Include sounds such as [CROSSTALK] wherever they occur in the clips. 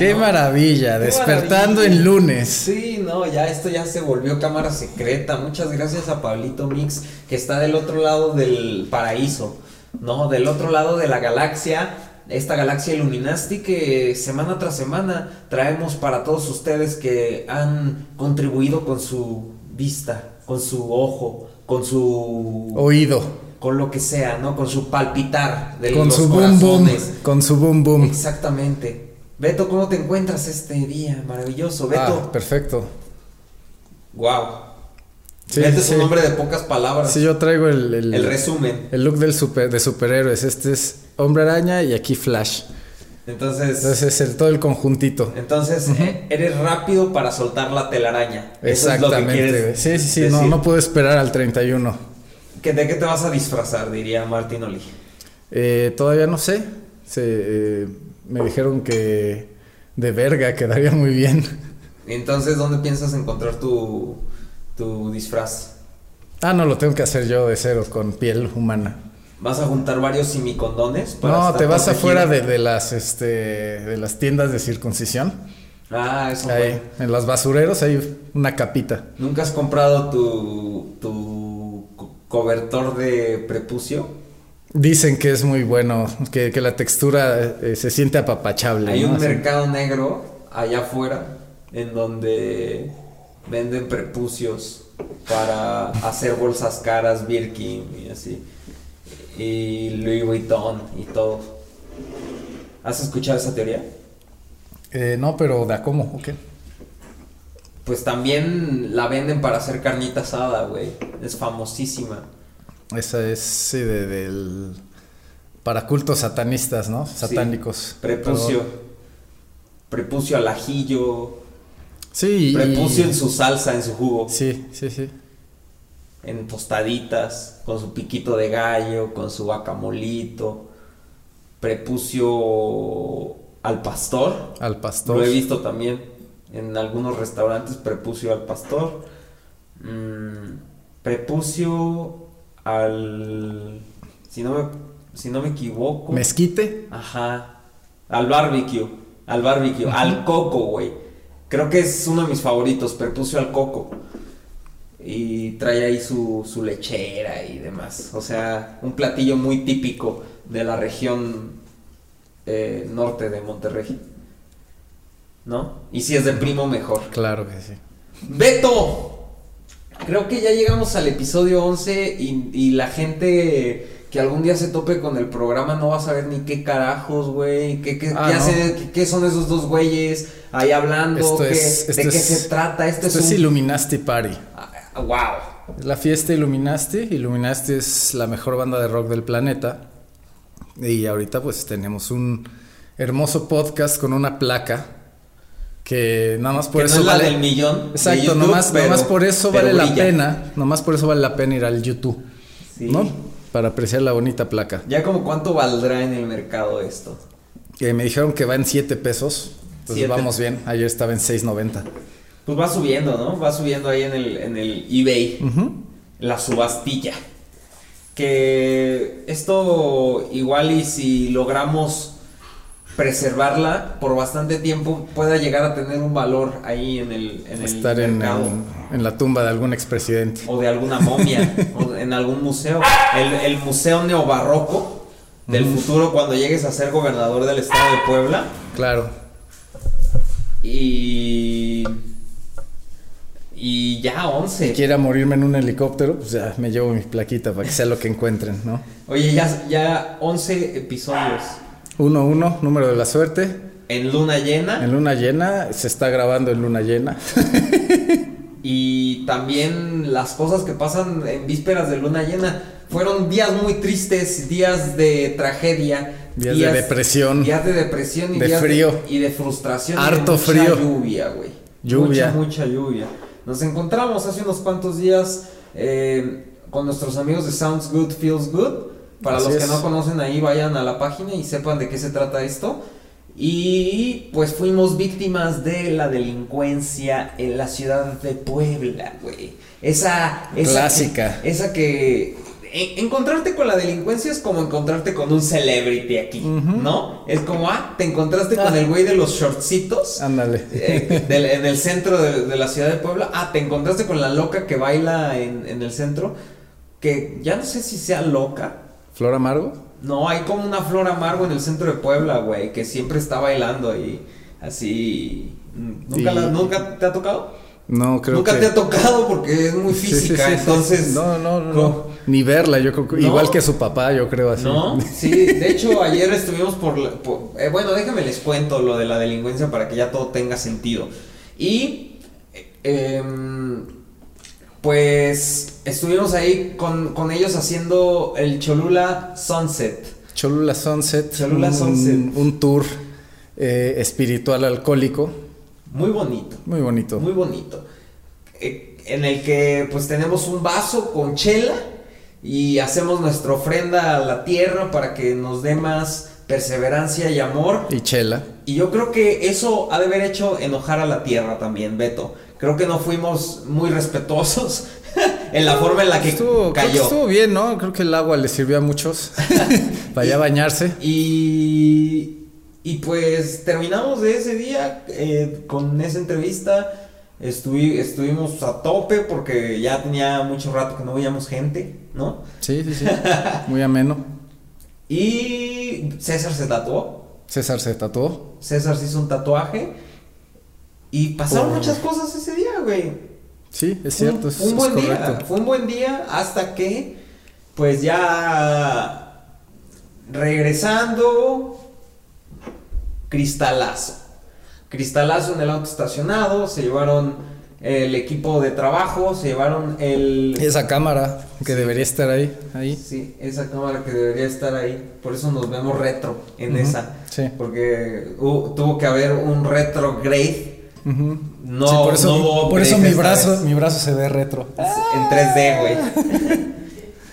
¡Qué maravilla! Qué despertando maravilla. en lunes. Sí, no, ya esto ya se volvió cámara secreta. Muchas gracias a Pablito Mix, que está del otro lado del paraíso, ¿no? Del otro lado de la galaxia. Esta galaxia Illuminati que semana tras semana traemos para todos ustedes que han contribuido con su vista, con su ojo, con su Oído. con lo que sea, ¿no? Con su palpitar de Con los su boom boom. corazones. Con su boom boom. Exactamente. Beto, ¿cómo te encuentras este día? Maravilloso. Beto. Ah, perfecto. Wow. Sí, Beto es un nombre de pocas palabras. Sí, yo traigo el, el, El resumen. el look del super, de superhéroes. Este es Hombre Araña y aquí Flash. Entonces, Entonces es el, todo el conjunto. entonces eres rápido para soltar la telaraña. Eso es lo que Exactamente. Sí, sí, sí. No, no puedo esperar al 31. ¿Que ¿De qué te vas a disfrazar? Diría Martín Oli. Eh, todavía no sé. Se, eh, me dijeron que de verga quedaría muy bien. Entonces, ¿dónde piensas encontrar tu, tu disfraz? Ah, no, lo tengo que hacer yo de cero, con piel humana. ¿Vas a juntar varios simicondones? para No, te vas afuera de, de las este de las tiendas de circuncisión. Ah, eso Ahí, bueno. en los basureros hay una capita. ¿Nunca has comprado tu, tu co- cobertor de prepucio? Dicen que es muy bueno, que, que la textura eh, se siente apapachable. Hay ¿no? un Así. mercado negro allá afuera en donde venden prepucios para hacer bolsas caras, Birkin y así. Y Louis Vuitton y todo. ¿Has escuchado esa teoría? Eh, no, pero ¿da cómo? ¿O qué? Pues también la venden para hacer carnita asada, güey. Es famosísima. Esa es sí, de, del para cultos satanistas, ¿no? Satánicos. Sí, Prepucio. Prepucio al ajillo. sí, y- Prepucio en su salsa, en su jugo. Sí, sí, sí. En tostaditas, con su piquito de gallo, con su guacamolito. Prepucio al pastor. Al pastor. Lo he visto también en algunos restaurantes. Prepucio al pastor. Mm, prepucio al. Si no me, si no me equivoco. Mezquite. Ajá. Al barbecue. Al barbecue. Al coco, güey. Creo que es uno de mis favoritos. Prepucio al coco. Y trae ahí su, su lechera y demás. O sea, un platillo muy típico de la región eh, norte de Monterrey. ¿No? Y si es de primo, mejor. Claro que sí. Beto, creo que ya llegamos al episodio 11 y, y la gente que algún día se tope con el programa no va a saber ni qué carajos, güey, qué, qué, Ah, qué no. hace- qué- qué son esos dos güeyes ahí hablando, Esto qué- es- de esto qué es- se trata. Esto, Esto es un... Illuminati Party. Ah, wow. La fiesta Illuminati. Illuminati es la mejor banda de rock del planeta. Y ahorita pues tenemos un hermoso podcast con una placa que nada más por que eso no es la vale... del millón. de Exacto, YouTube, nomás, nomás por eso vale la pena, nomás por eso vale la pena ir al YouTube, Sí. ¿no? Para apreciar la bonita placa. Ya como cuánto valdrá en el mercado esto. Que me dijeron que va en 7 pesos, entonces Siete. vamos bien. Ayer estaba en 6.90. Pues va subiendo, ¿no? Va subiendo ahí en el, en el eBay. La subastilla. Que esto igual y si logramos preservarla por bastante tiempo pueda llegar a tener un valor ahí en el, en Estar en, mercado. en- en la tumba de algún expresidente. o de alguna momia [LAUGHS] o en algún museo. El, el museo neobarroco del futuro cuando llegues a ser gobernador del estado de Puebla. Claro. Y. Y ya 11. Si quiera morirme en un helicóptero, pues ya me llevo mi plaquita para que sea lo que encuentren, ¿no? Oye, ya, ya 11 episodios. 1-1, número de la suerte. En luna llena. En luna llena, se está grabando en luna llena. [LAUGHS] Y también las cosas que pasan en vísperas de luna llena. Fueron días muy tristes, días de tragedia. Días de depresión. Días de depresión y De días frío. y de frustración. y Harto de mucha frío. lluvia, güey. Lluvia. Mucha, mucha lluvia. Nos encontramos hace unos cuantos días eh, con nuestros amigos de Sounds Good, Feels Good. Para Así los que es. no conocen ahí, vayan a la página y sepan de qué se trata esto. Y pues fuimos víctimas de la delincuencia en la ciudad de Puebla, güey. Esa, esa Clásica. esa que e- encontrarte con la delincuencia es como encontrarte con un celebrity aquí, ¿no? Es como, ah, te encontraste con el güey de los shortcitos. Ándale. eh, del- en el centro de, de la ciudad de Puebla. Ah, te encontraste con la loca que baila en, en el centro. Que ya no sé si sea loca. ¿Flor Amargo? No, hay como una flor amargo en el centro de Puebla, güey, que siempre está bailando y así. ¿Nunca, Y- la- ¿nunca te ha tocado? No, creo Nunca que... te ha tocado porque es muy [LAUGHS] sí, física, sí, sí. entonces. No, no, no. Ni verla, yo creo que... ¿No? Igual que su papá, yo creo así. No, [LAUGHS] sí, de hecho ayer estuvimos por, la- por- eh, bueno, déjame les cuento lo de la delincuencia para que ya todo tenga sentido. Y eh, em, pues estuvimos ahí con, con ellos haciendo el Cholula Sunset. Cholula Sunset. Cholula un, Sunset. Un tour eh, espiritual alcohólico. Muy bonito, Muy bonito. muy bonito. Eh, en el que pues tenemos un vaso con chela y hacemos nuestra ofrenda a la tierra para que nos dé más perseverancia y amor. Y chela. Y yo creo que eso ha de haber hecho enojar a la tierra también, Beto. Creo que no fuimos muy respetuosos en la forma en la que Estuvo, creo que cayó. estuvo bien, ¿no? Creo que el agua le sirvió a muchos [LAUGHS] para ya bañarse. Y, y pues terminamos de ese día eh, con esa entrevista. Estuvi- estuvimos a tope porque ya tenía mucho rato que no veíamos gente, ¿no? Sí, sí, sí. Muy ameno. [LAUGHS] Y César se tatuó. César se tatuó. César se hizo un tatuaje. Y pasaron muchas cosas ese día, güey. Sí, es un- cierto, un es buen correcto. día. Fue un buen día hasta que, pues ya regresando, cristalazo. Cristalazo en el auto estacionado, se llevaron el equipo de trabajo, se llevaron el... Esa cámara que debería estar ahí, ahí. Sí, esa cámara que debería estar ahí. Por eso nos vemos retro en esa. sí. Porque hu- tuvo que haber un retrograde No, Sí, por eso, no hubo por eso mi brazo, vez. mi brazo se ve retro. en 3D, güey. [LAUGHS]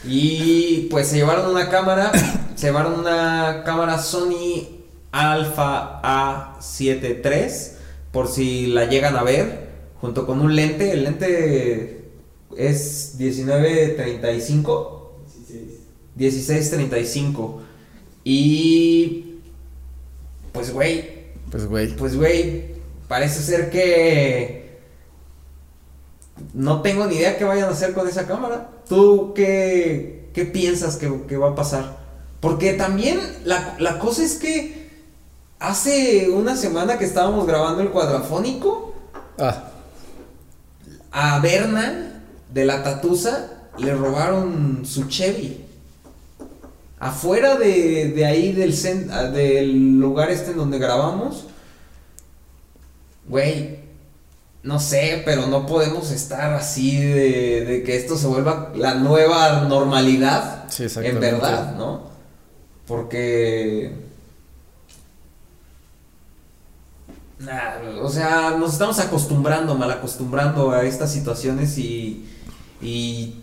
Y pues se llevaron una cámara, se llevaron una cámara Sony Alpha A7 III, por si la llegan a ver, junto con un lente, el lente es 1935, 1635. Y pues güey, Pues güey. pues güey, parece ser que no tengo ni idea qué vayan a hacer con esa cámara. ¿Tú qué, qué piensas que, que va a pasar? Porque también la, la cosa es que hace una semana que estábamos grabando el cuadrafónico, Ah, a Berna de la Tatusa le robaron su Chevy. Afuera de, de ahí del, del lugar este en donde grabamos. Güey, no sé, pero no podemos estar así de, de que esto se vuelva la nueva normalidad. Sí, en verdad, ¿no? Porque... Nah, o sea, nos estamos acostumbrando, mal acostumbrando a estas situaciones y, y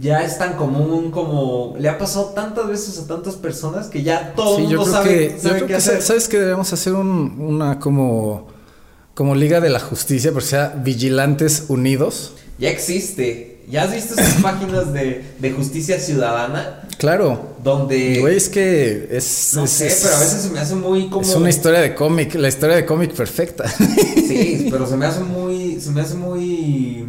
ya es tan común como le ha pasado tantas veces a tantas personas que ya todo el sí, yo mundo creo sabe, que, sabe yo creo qué que hacer. sa- sabes que debemos hacer un- una como como Liga de la Justicia, pero sea Vigilantes Unidos. Ya existe. ¿Ya has visto esas [LAUGHS] páginas de, de justicia ciudadana? Claro. Donde... Güey, es que es no es- sé, es- pero a veces se me hace muy como... es una historia de cómic, la historia de cómic perfecta. Sí, [LAUGHS] pero se me hace muy, se me hace muy,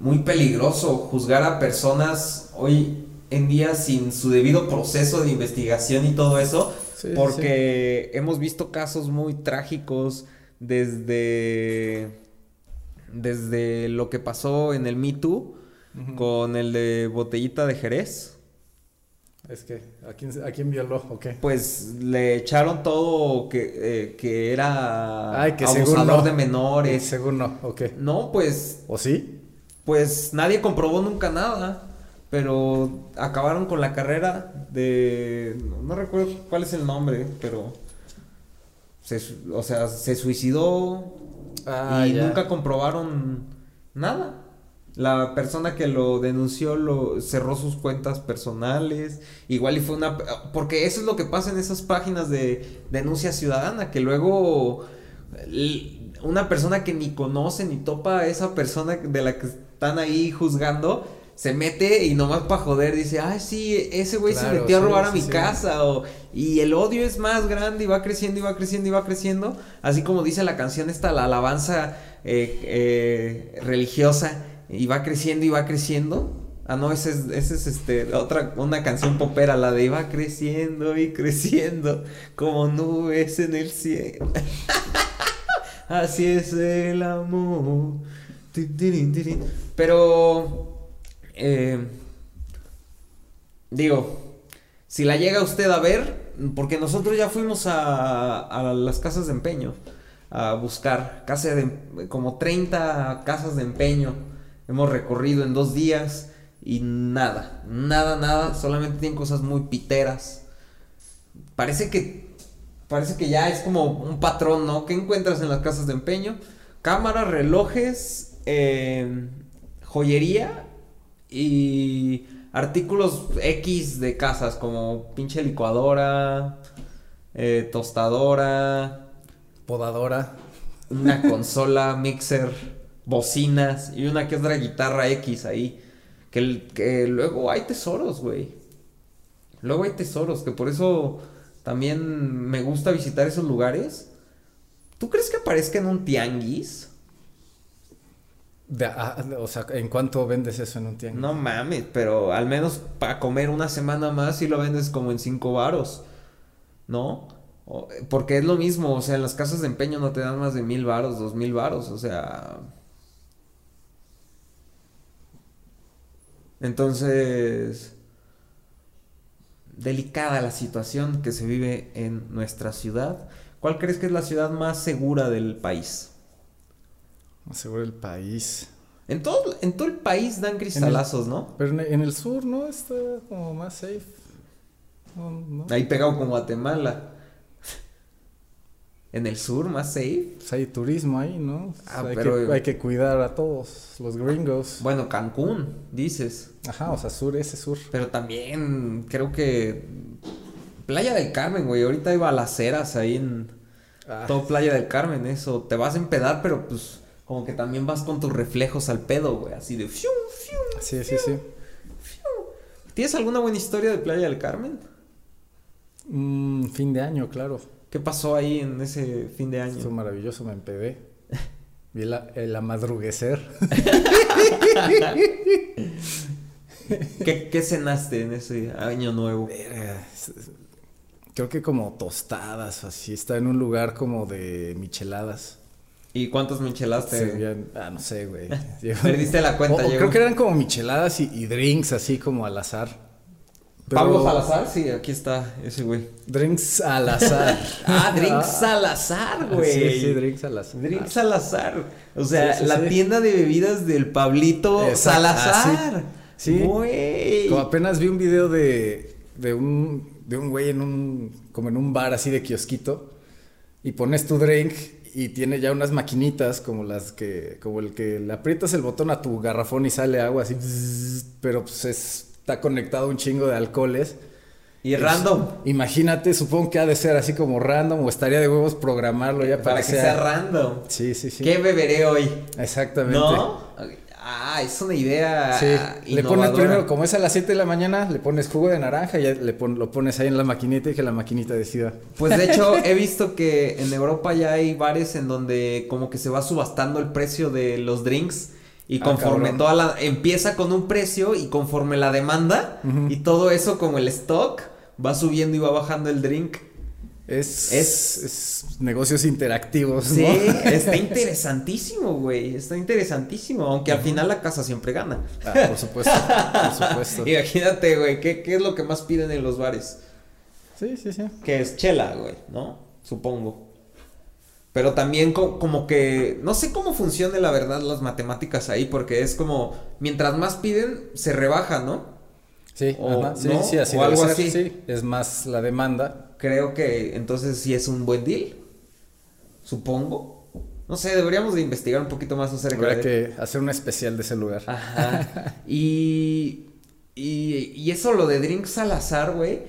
muy peligroso juzgar a personas hoy en día sin su debido proceso de investigación y todo eso, Sí, porque hemos visto casos muy trágicos desde, desde lo que pasó en el Me Too con el de Botellita de Jerez. Es que, ¿a quién, a quién violó o qué? Pues le echaron todo que, eh, que era Ay, que abusador no. de menores. Según no, ¿o qué? No, pues, ¿O sí? pues nadie comprobó nunca nada. Pero acabaron con la carrera de. No recuerdo cuál es el nombre, pero. Se, o sea, se suicidó Ah, y ya. nunca comprobaron nada. La persona que lo denunció lo cerró sus cuentas personales. Igual y fue una porque eso es lo que pasa en esas páginas de denuncia ciudadana que luego una persona que ni conoce ni topa a esa persona de la que están ahí juzgando se mete y nomás para joder dice, ay, sí, ese güey se metió a sí, robar a mi sí. casa. O, y el odio es más grande y va creciendo y va creciendo y va creciendo. Así como dice la canción esta, la alabanza eh, eh, religiosa. Y va creciendo y va creciendo. Ah, no, esa es, esa es este, otra, una canción popera, la de iba creciendo y creciendo como nubes en el cielo. [LAUGHS] Así es el amor. Pero, eh, digo, si la llega usted a ver, porque nosotros ya fuimos a, a las casas de empeño a buscar, casa de, como 30 casas de empeño. Hemos recorrido en dos días y nada, nada, nada, solamente tienen cosas muy piteras. Parece que parece que ya es como un patrón, ¿no? ¿Qué encuentras en las casas de empeño? Cámaras, relojes, eh, joyería y artículos X de casas como pinche licuadora, eh, tostadora, Podadora. una [LAUGHS] consola, mixer, bocinas y una que otra guitarra X ahí. Que, que luego hay tesoros, güey. Luego hay tesoros, que por eso también me gusta visitar esos lugares. ¿Tú crees que aparezca en un tianguis? De- ah, o sea, ¿en cuánto vendes eso en un tianguis? No mames, pero al menos para comer una semana más si lo vendes como en cinco varos, ¿no? O- porque es lo mismo, o sea, en las casas de empeño no te dan más de mil varos, dos mil varos, o sea... Entonces... Delicada la situación que se vive en nuestra ciudad. ¿Cuál crees que es la ciudad más segura del país? Seguro el país. En todo, en todo el país dan cristalazos, ¿no? Pero en, el sur, ¿no? Está como más safe. No, no. Ahí pegado con Guatemala. En el sur, más safe. Pues hay turismo ahí, ¿no? Ah, hay, pero- que, hay que cuidar a todos los gringos. Bueno, Cancún, dices. Ajá, o sea, sur, ese sur. Pero también creo que. Playa del Carmen, güey. Ahorita hay balaceras ahí en. Ah, Todo Playa del Carmen, eso. Te vas a empedar, pero pues. Como que también vas con tus reflejos al pedo, güey. Así de. fiu, fiu, sí, sí, sí. fiu. ¿Tienes alguna buena historia de Playa del Carmen? Mm, fin de año, claro. ¿Qué pasó ahí en ese fin de Estuvo año? maravilloso, me empedé. Vi la, el amadruguecer. [LAUGHS] ¿Qué, ¿Qué cenaste en ese año nuevo? Creo que como tostadas, así. Está en un lugar como de micheladas. ¿Y cuántas micheladas te.? Ah, no sé, güey. [LAUGHS] Perdiste la cuenta, O- creo que eran como micheladas y, y drinks así como al azar. Pero- Pablo Salazar, sí, aquí está ese güey. Drinks al azar. [LAUGHS] Ah, Drinks Salazar, güey. Sí, sí, drinks al azar. Drinks Salazar. O sea, Sí, sí, la sí. tienda de bebidas del Pablito Exacto, Salazar. ah, sí. Sí. Güey. Como apenas vi un video de, de un de un güey en un como en un bar así de kiosquito y pones tu drink y tiene ya unas maquinitas como las que como el que le aprietas el botón a tu garrafón y sale agua así pero pues es- está conectado a un chingo de alcoholes. Y random. Imagínate, supongo que ha de ser así como random o estaría de huevos programarlo ya Para, que sea random. Sí, sí, sí. ¿Qué beberé hoy? Exactamente. ¿No? Ah, es una idea. Sí, le pones innovadora. primero, como es a las 7 de la mañana, le pones jugo de naranja y ya le pon- lo pones ahí en la maquinita y que la maquinita decida. Pues de hecho [LAUGHS] he visto que en Europa ya hay bares en donde como que se va subastando el precio de los drinks y Ah, conforme toda la empieza con un precio y conforme la demanda y todo eso como el stock va subiendo y va bajando el drink. Es, Es- es, negocios interactivos, Sí, ¿no? está [LAUGHS] interesantísimo, güey, está interesantísimo, aunque al final la casa siempre gana. Ah, por supuesto, por supuesto. [LAUGHS] Imagínate, güey, ¿qué, ¿qué es lo que más piden en los bares? Sí, sí, sí. Que es chela, güey, ¿no? Supongo. Pero también co- como que... No sé cómo funciona la verdad las matemáticas ahí, porque es como... Mientras más piden, se rebaja, ¿no? Sí, O- ajá, sí, ¿no? sí, así o algo así. sí. Es más la demanda. Creo que entonces sí es un buen deal. Supongo. No sé, deberíamos de investigar un poquito más acerca Habrá de... que hacer un especial de ese lugar. Ajá. [LAUGHS] Y, y, y eso lo de drinks al azar, güey,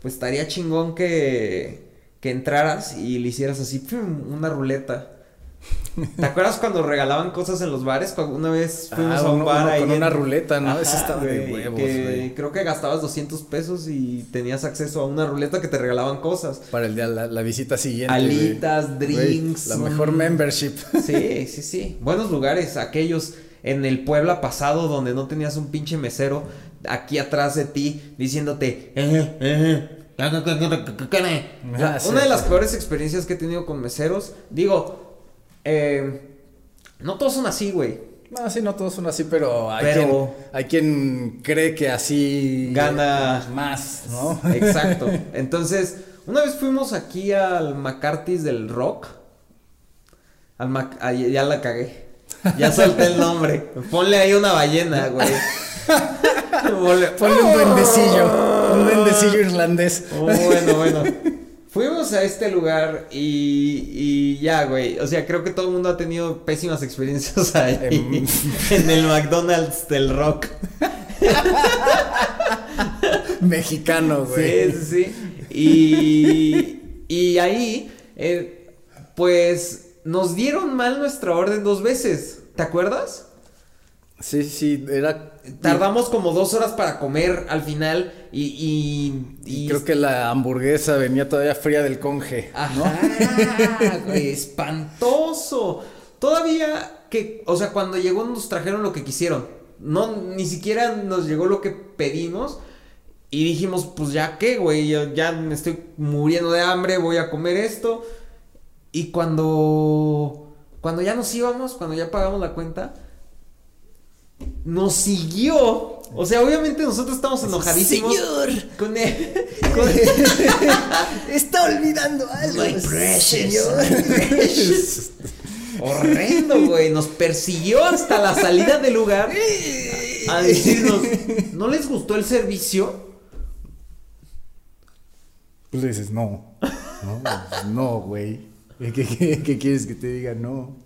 pues estaría chingón que, que entraras y le hicieras así, una ruleta. ¿Te acuerdas cuando regalaban cosas en los bares? Una vez fuimos Ah, a un uno- bar uno ahí con en- una ruleta, ¿no? Ese estaba de huevos, que. Creo que gastabas 200 pesos y tenías acceso a una ruleta que te regalaban cosas. Para el día, la, la visita siguiente. Alitas, Güey, drinks. la mejor membership. Sí, sí, sí. Buenos lugares, aquellos en el Puebla pasado donde no tenías un pinche mesero aquí atrás de ti diciéndote. "Eh, eh, la- la- la- la- la- la- la-". Ah, Una de las peores experiencias que he tenido con meseros, digo, eh, no todos son así, güey. No, sí, no todos son así, pero hay, Pero- Quien, hay quien cree que así Gana. más, ¿no? Exacto. [LAUGHS] Entonces, una vez fuimos aquí al McCarthy's del Rock. Al Mac- ah, ya la cagué. Ya solté el nombre. Ponle ahí una ballena, güey. [LAUGHS] Ponle, Ponle un duendecillo, un duendecillo irlandés. Oh, bueno, bueno. Fuimos a este lugar y, y ya, güey. O sea, creo que todo el mundo ha tenido pésimas experiencias [LAUGHS] ahí. Em. [LAUGHS] en el McDonald's del Rock. [LAUGHS] Mexicano, güey. Sí, sí, sí. Y, y ahí, eh, pues, nos dieron mal nuestra orden dos veces. ¿Te acuerdas? Sí, sí, era. Tardamos como dos horas para comer al final y... y, Y creo que la hamburguesa venía todavía fría del conge, ¿no? Ajá, güey, [LAUGHS] espantoso. Todavía que, o sea, cuando llegó nos trajeron lo que quisieron. No, ni siquiera nos llegó lo que pedimos. Y dijimos, pues ya qué, güey, yo ya me estoy muriendo de hambre, voy a comer esto. Y cuando, cuando ya nos íbamos, cuando ya pagamos la cuenta, nos siguió. O sea, obviamente nosotros estamos enojadísimos. Señor. Con él. [LAUGHS] con- [LAUGHS] Está olvidando algo. My precious. [LAUGHS] Precious. Horrendo, güey. Nos persiguió hasta la salida del lugar a decirnos, ¿no les gustó el servicio? Pues le dices, no. No, pues, no, güey. ¿Qué, qué, qué quieres que te diga? No.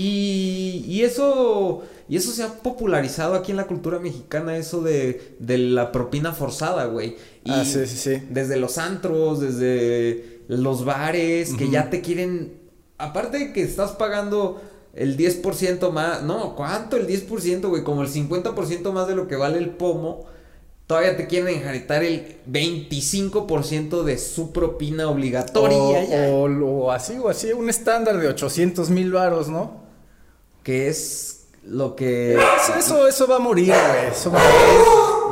Y, y eso y eso se ha popularizado aquí en la cultura mexicana, eso de, de la propina forzada, güey. Y Ah, sí, sí, sí. Desde los antros, desde los bares, que ya te quieren... Aparte de que estás pagando el 10% más... No, ¿cuánto el 10%, güey? Como el 50% más de lo que vale el pomo. Todavía te quieren enjaritar el 25% de su propina obligatoria. ya. O- o así, o así, un estándar de 800 mil varos, ¿no? Que es lo que... Eso, eso va a morir, güey. Eso va a morir.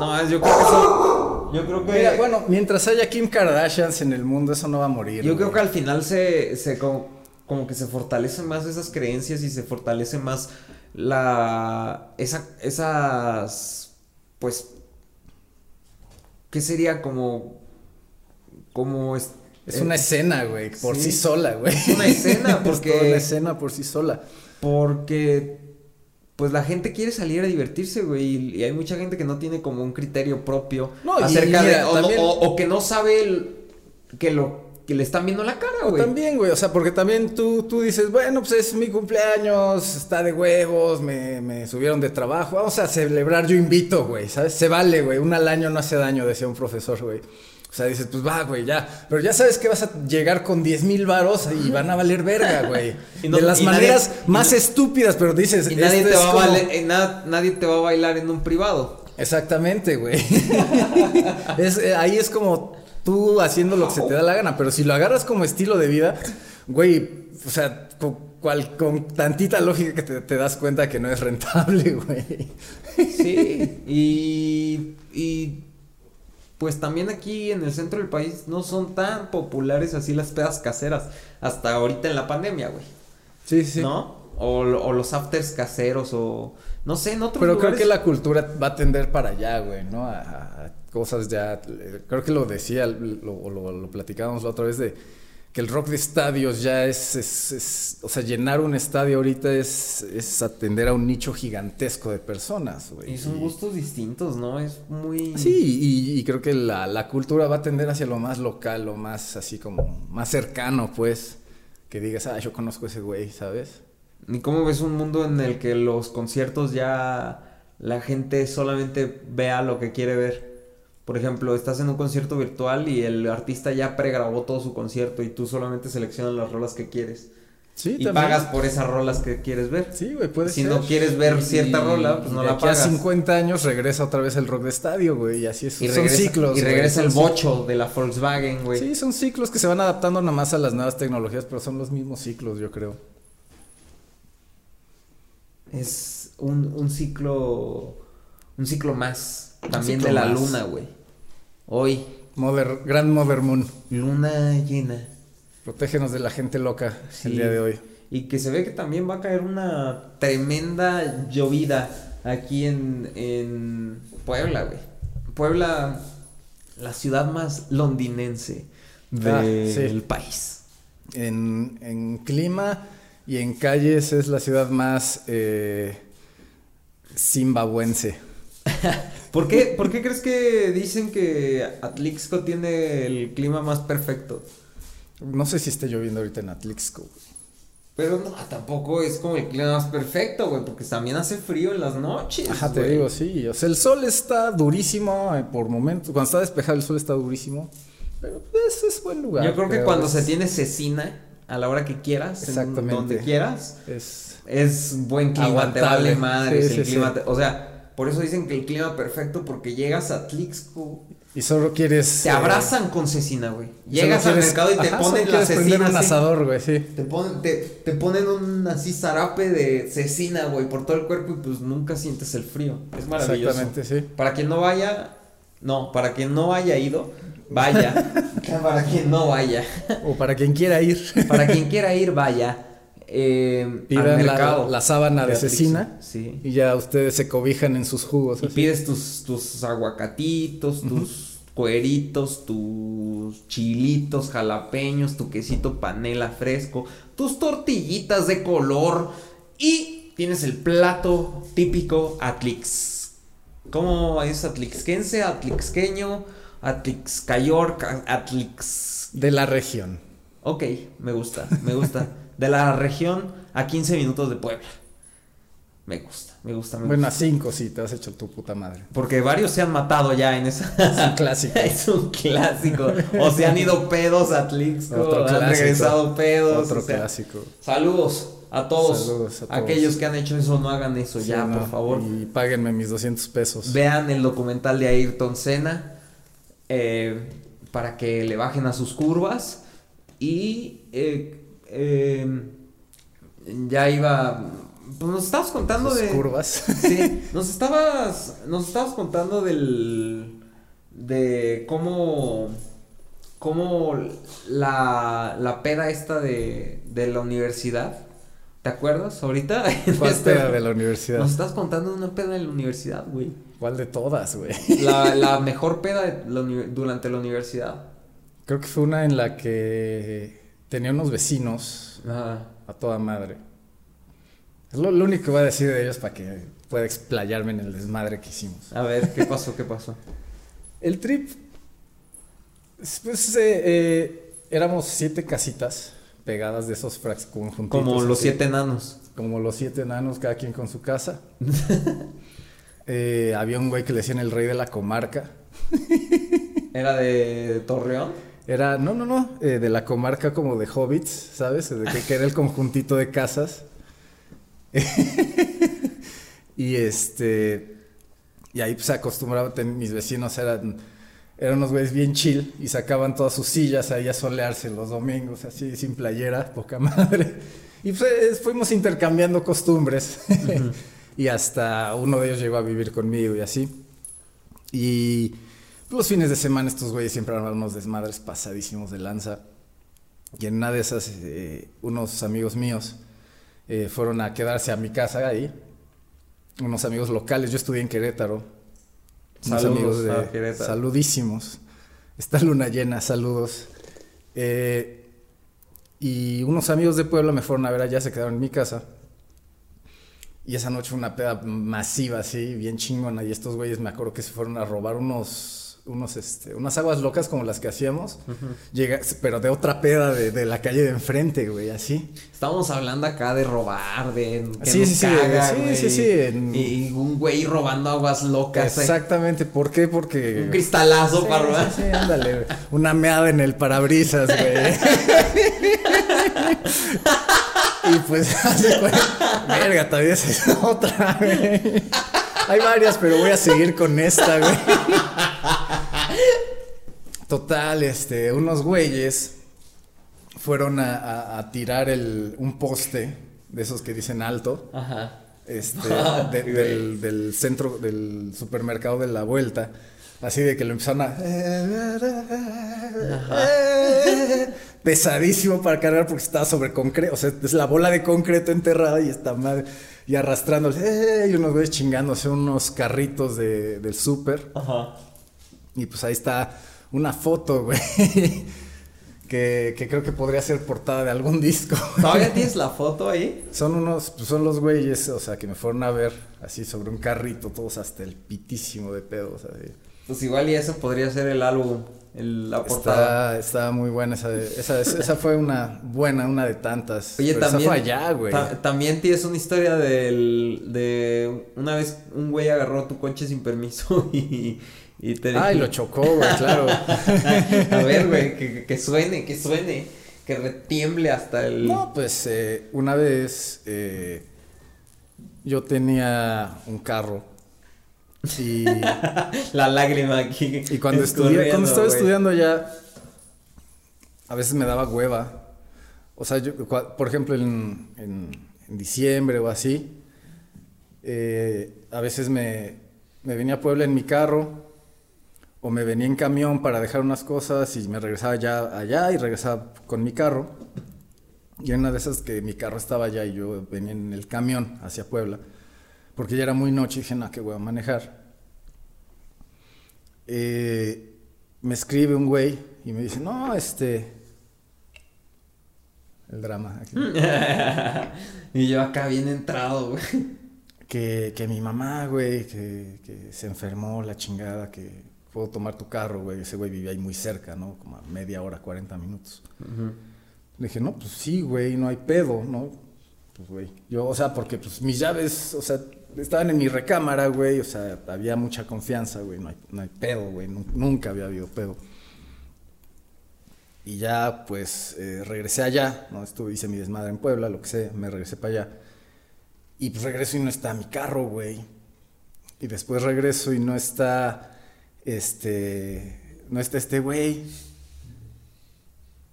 No, yo creo que eso. Yo creo que. Mira, bueno, mientras haya Kim Kardashians en el mundo, eso no va a morir. yo güey. creo que al final se. se como, como que se fortalecen más esas creencias y se fortalece más la. Esa, esas. Pues. ¿Qué sería como. Como. es- Es eh, una escena, güey, por sí. sí sola, güey. Es una escena, [LAUGHS] Es porque- toda una escena por sí sola. Porque. Pues la gente quiere salir a divertirse, güey. Y, y hay mucha gente que no tiene como un criterio propio No, acerca de. O, no- también- o- o que no sabe el- que lo que le están viendo la cara, güey. también, güey, o sea, porque también tú, tú dices, bueno, pues es mi cumpleaños, está de huevos, me, me subieron de trabajo, vamos a celebrar, yo invito, güey, ¿sabes? Se vale, güey, un al año no hace daño, decía un profesor, güey. O sea, dices, pues va, güey, ya. Pero ya sabes que vas a llegar con 10 mil varos y van a valer verga, güey. [LAUGHS] No- de las nadie- maneras y más estúpidas, pero dices, Y nadie te es va a valer- na- nadie te va a bailar en un privado. Exactamente, güey. [LAUGHS] es, eh, ahí es como tú haciendo lo que se te da la gana, pero si lo agarras como estilo de vida, güey, o sea, con, cual- con tantita lógica que te, te das cuenta que no es rentable, [LAUGHS] güey. Sí. y. Y. Pues también aquí en el centro del país no son tan populares así las pedas caseras. Hasta ahorita en la pandemia, güey. Sí, sí. ¿No? O, o los afters caseros o. No sé, en otros Pero creo que la cultura va a tender para allá, güey, ¿no? A, a cosas ya. eh, Creo que lo decía, lo, lo, lo platicábamos la otra vez de que el rock de estadios ya es, es, es- o sea, llenar un estadio ahorita es, es atender a un nicho gigantesco de personas, güey. Y son gustos distintos, ¿no? Es muy. Sí, y, y creo que la, la cultura va a tender hacia lo más local, lo más así como más cercano, pues. Que digas, ah, yo conozco a ese güey, ¿sabes? ¿Y cómo ves un mundo en el que los conciertos ya la gente solamente vea lo que quiere ver? Por ejemplo, estás en un concierto virtual y el artista ya pregrabó todo su concierto y tú solamente seleccionas las rolas que quieres. Sí, y también. pagas por esas rolas que quieres ver. Sí, güey, puede Si ser. no quieres ver Y- cierta rola, pues no la aquí pagas. a 50 años regresa otra vez el rock de estadio, güey, y así es. Y son regresa, ciclos. y güey, regresa el bocho de la Volkswagen, güey. Sí, son ciclos que se van adaptando nada más a las nuevas tecnologías, pero son los mismos ciclos, yo creo. Es un, un ciclo. Un ciclo más. También ciclo de la más. luna, güey. Hoy, Mother, Grand Mother Moon, luna llena. protégenos de la gente loca Sí. el día de hoy. Y que se ve que también va a caer una tremenda llovida aquí en, en Puebla, güey. Puebla, la ciudad más londinense Ah, del sí. país. En, en clima y en calles es la ciudad más eh, zimbabuense. [LAUGHS] ¿Por qué, ¿Por qué crees que dicen que Atlixco tiene el clima más perfecto? No sé si esté lloviendo ahorita en Atlixco. güey. Pero no, tampoco es como el clima más perfecto, güey, porque también hace frío en las noches. Ajá, te güey. digo, sí. O sea, el sol está durísimo eh, por momentos. Cuando está despejado el sol está durísimo. Pero pues, es buen lugar. Yo creo que cuando es- se tiene cecina, a la hora que quieras, en donde quieras, Es es buen clima, te Aguantable. vale madre. Sí, el clima sí. te- o sea, por eso dicen que el clima perfecto, porque llegas a Atlixco, Y solo quieres. te eh, abrazan con cecina, güey. Llegas al mercado y te ajá, ponen la cecina un asador, güey, sí. Te ponen, te, te ponen un así zarape de cecina, güey, por todo el cuerpo y pues nunca sientes el frío. Es maravilloso. Exactamente, sí. Para quien no vaya, no, para quien no haya ido, vaya. [LAUGHS] para quien no vaya. O para quien quiera ir. Para quien quiera ir, vaya. Eh, Pidan la, mercado la sábana de, cecina. Sí. Y ya ustedes se cobijan en sus jugos. Y así. pides tus, tus aguacatitos, tus cueritos, tus chilitos jalapeños, tu quesito panela fresco, tus tortillitas de color y tienes el plato típico Atlix. ¿Cómo es atlixquense, atlixqueño, atlixcayor, ca- atlix? De la región. Ok, me gusta, me gusta. [LAUGHS] De la región a 15 minutos de Puebla. Me gusta, me gusta, me Bueno, gusta. a cinco sí, te has hecho tu puta madre. Porque varios se han matado ya en esa. [LAUGHS] Es un clásico. [LAUGHS] es un clásico. O se han ido pedos a Atlixco, Otro han clásico. regresado pedos. Otro o sea, clásico. Saludos a todos. Saludos a todos. Aquellos que han hecho eso, no hagan eso Sí, ya, no, por favor. Y páguenme mis 200 pesos. Vean el documental de Ayrton Senna eh, para que le bajen a sus curvas. Y eh, eh, ya iba. Pues nos estabas contando Sus de. curvas. Sí, [LAUGHS] nos estabas, nos estabas contando del, de cómo, cómo la, la peda esta de, de la universidad, ¿te acuerdas ahorita? [LAUGHS] ¿Cuál Este- peda de la universidad? Nos estás contando una peda de la universidad, güey. ¿Cuál de todas, güey? La, [LAUGHS] la mejor peda de la uni- durante la universidad. Creo que fue una en la que tenía unos vecinos Ajá. a toda madre. Es lo, lo único que voy a decir de ellos para que pueda explayarme en el desmadre que hicimos. A ver, ¿qué pasó? ¿Qué pasó? El trip, pues eh, eh, éramos siete casitas pegadas de esos fracs conjuntitos. Como los así. siete enanos. Como los siete enanos, cada quien con su casa. [LAUGHS] Eh, había un güey que le decían el rey de la comarca. ¿Era de Torreón? Era, no, no, no, eh, de la comarca como de hobbits, ¿sabes? De que, que era el conjuntito de casas. [LAUGHS] y este, y ahí pues acostumbraba, mis vecinos eran, eran unos güeyes bien chill y sacaban todas sus sillas ahí a solearse los domingos, así sin playera, poca [LAUGHS] madre. Y pues eh, fuimos intercambiando costumbres. [LAUGHS] y hasta uno de ellos llegó a vivir conmigo y así. Y los fines de semana estos güeyes siempre eran unos desmadres pasadísimos de lanza. Y en una de esas, eh, unos amigos míos eh, fueron a quedarse a mi casa ahí. Unos amigos locales. Yo estudié en Querétaro. Unos Saludos amigos de Querétaro. saludísimos. Esta luna llena, saludos. Eh, y unos amigos de Puebla me fueron a ver allá, se quedaron en mi casa. Y esa noche fue una peda masiva, así, bien chingona. Y estos güeyes me acuerdo que se fueron a robar unos, unos, este, unas aguas locas como las que hacíamos. Llega, pero de otra peda de, de la calle de enfrente, güey, así. Estábamos hablando acá de robar, de que Sí, nos sí, sí, caga, sí, güey. sí, sí, en- Y un güey robando aguas locas. eh. Exactamente, ¿por qué? Porque... Un cristalazo Sí, para robar. sí, sí, ándale, güey. Una meada en el parabrisas, güey. [LAUGHS] Y pues, [LAUGHS] hace verga, todavía es otra, güey. Hay varias, pero voy a seguir con esta, güey. Total, este, unos güeyes fueron a, a- a tirar el, un poste de esos que dicen alto. Ajá. Este, [LAUGHS] de- güey. del, del centro, del supermercado de la vuelta. Así de que lo empezaron a. [LAUGHS] Pesadísimo para cargar porque estaba sobre concreto. O sea, es la bola de concreto enterrada y está mal. Y arrastrándose. Y unos güeyes chingándose unos carritos de, del súper. Ajá. Y pues ahí está una foto, güey. [LAUGHS] Que, que creo que podría ser portada de algún disco. ¿Todavía [LAUGHS] tienes la foto ahí? Son unos, pues son los güeyes, o sea, que me fueron a ver así sobre un carrito, todos hasta el pitísimo de pedo, o sea, de- Pues igual y eso podría ser el álbum, el, la portada. Está, está muy buena esa, de- esa, esa fue una buena, una de tantas. Oye, Pero esa también. fue allá, güey. ta- también tienes una historia del. de. Una vez un güey agarró tu coche sin permiso [LAUGHS] y. y te Ay, lo chocó, güey, claro. [LAUGHS] A ver, güey, que, que suene, que suene. Que retiemble hasta el. No, pues eh, una vez eh, yo tenía un carro y, [LAUGHS] La lágrima aquí. y cuando, estudié, cuando estaba estudiando ya, a veces me daba hueva. O sea, yo, por ejemplo, en, en- en diciembre o así, eh, a veces me, me venía a Puebla en mi carro o me venía en camión para dejar unas cosas y me regresaba ya allá y regresaba con mi carro. Y una de esas que mi carro estaba allá y yo venía en el camión hacia Puebla, porque ya era muy noche y dije, no, que voy a manejar. Eh, me escribe un güey y me dice, no, este... El drama. aquí. [LAUGHS] y yo acá bien entrado, güey. Que, que mi mamá, güey, que, que se enfermó, la chingada, que puedo tomar tu carro, güey. Ese güey vivía ahí muy cerca, ¿no? Como a media hora, 40 minutos. Le dije, no, pues sí, güey, no hay pedo, ¿no? Pues, güey, yo, o sea, porque pues mis llaves, o sea, estaban en mi recámara, güey, o sea, había mucha confianza, güey, no hay, no hay pedo, güey, nu- nunca había habido pedo. Y ya, pues, eh, regresé allá, ¿no? Estuve, hice mi desmadre en Puebla, lo que sé, me regresé para allá. Y pues regreso y no está mi carro, güey. Y después regreso y no está, este, no está este güey.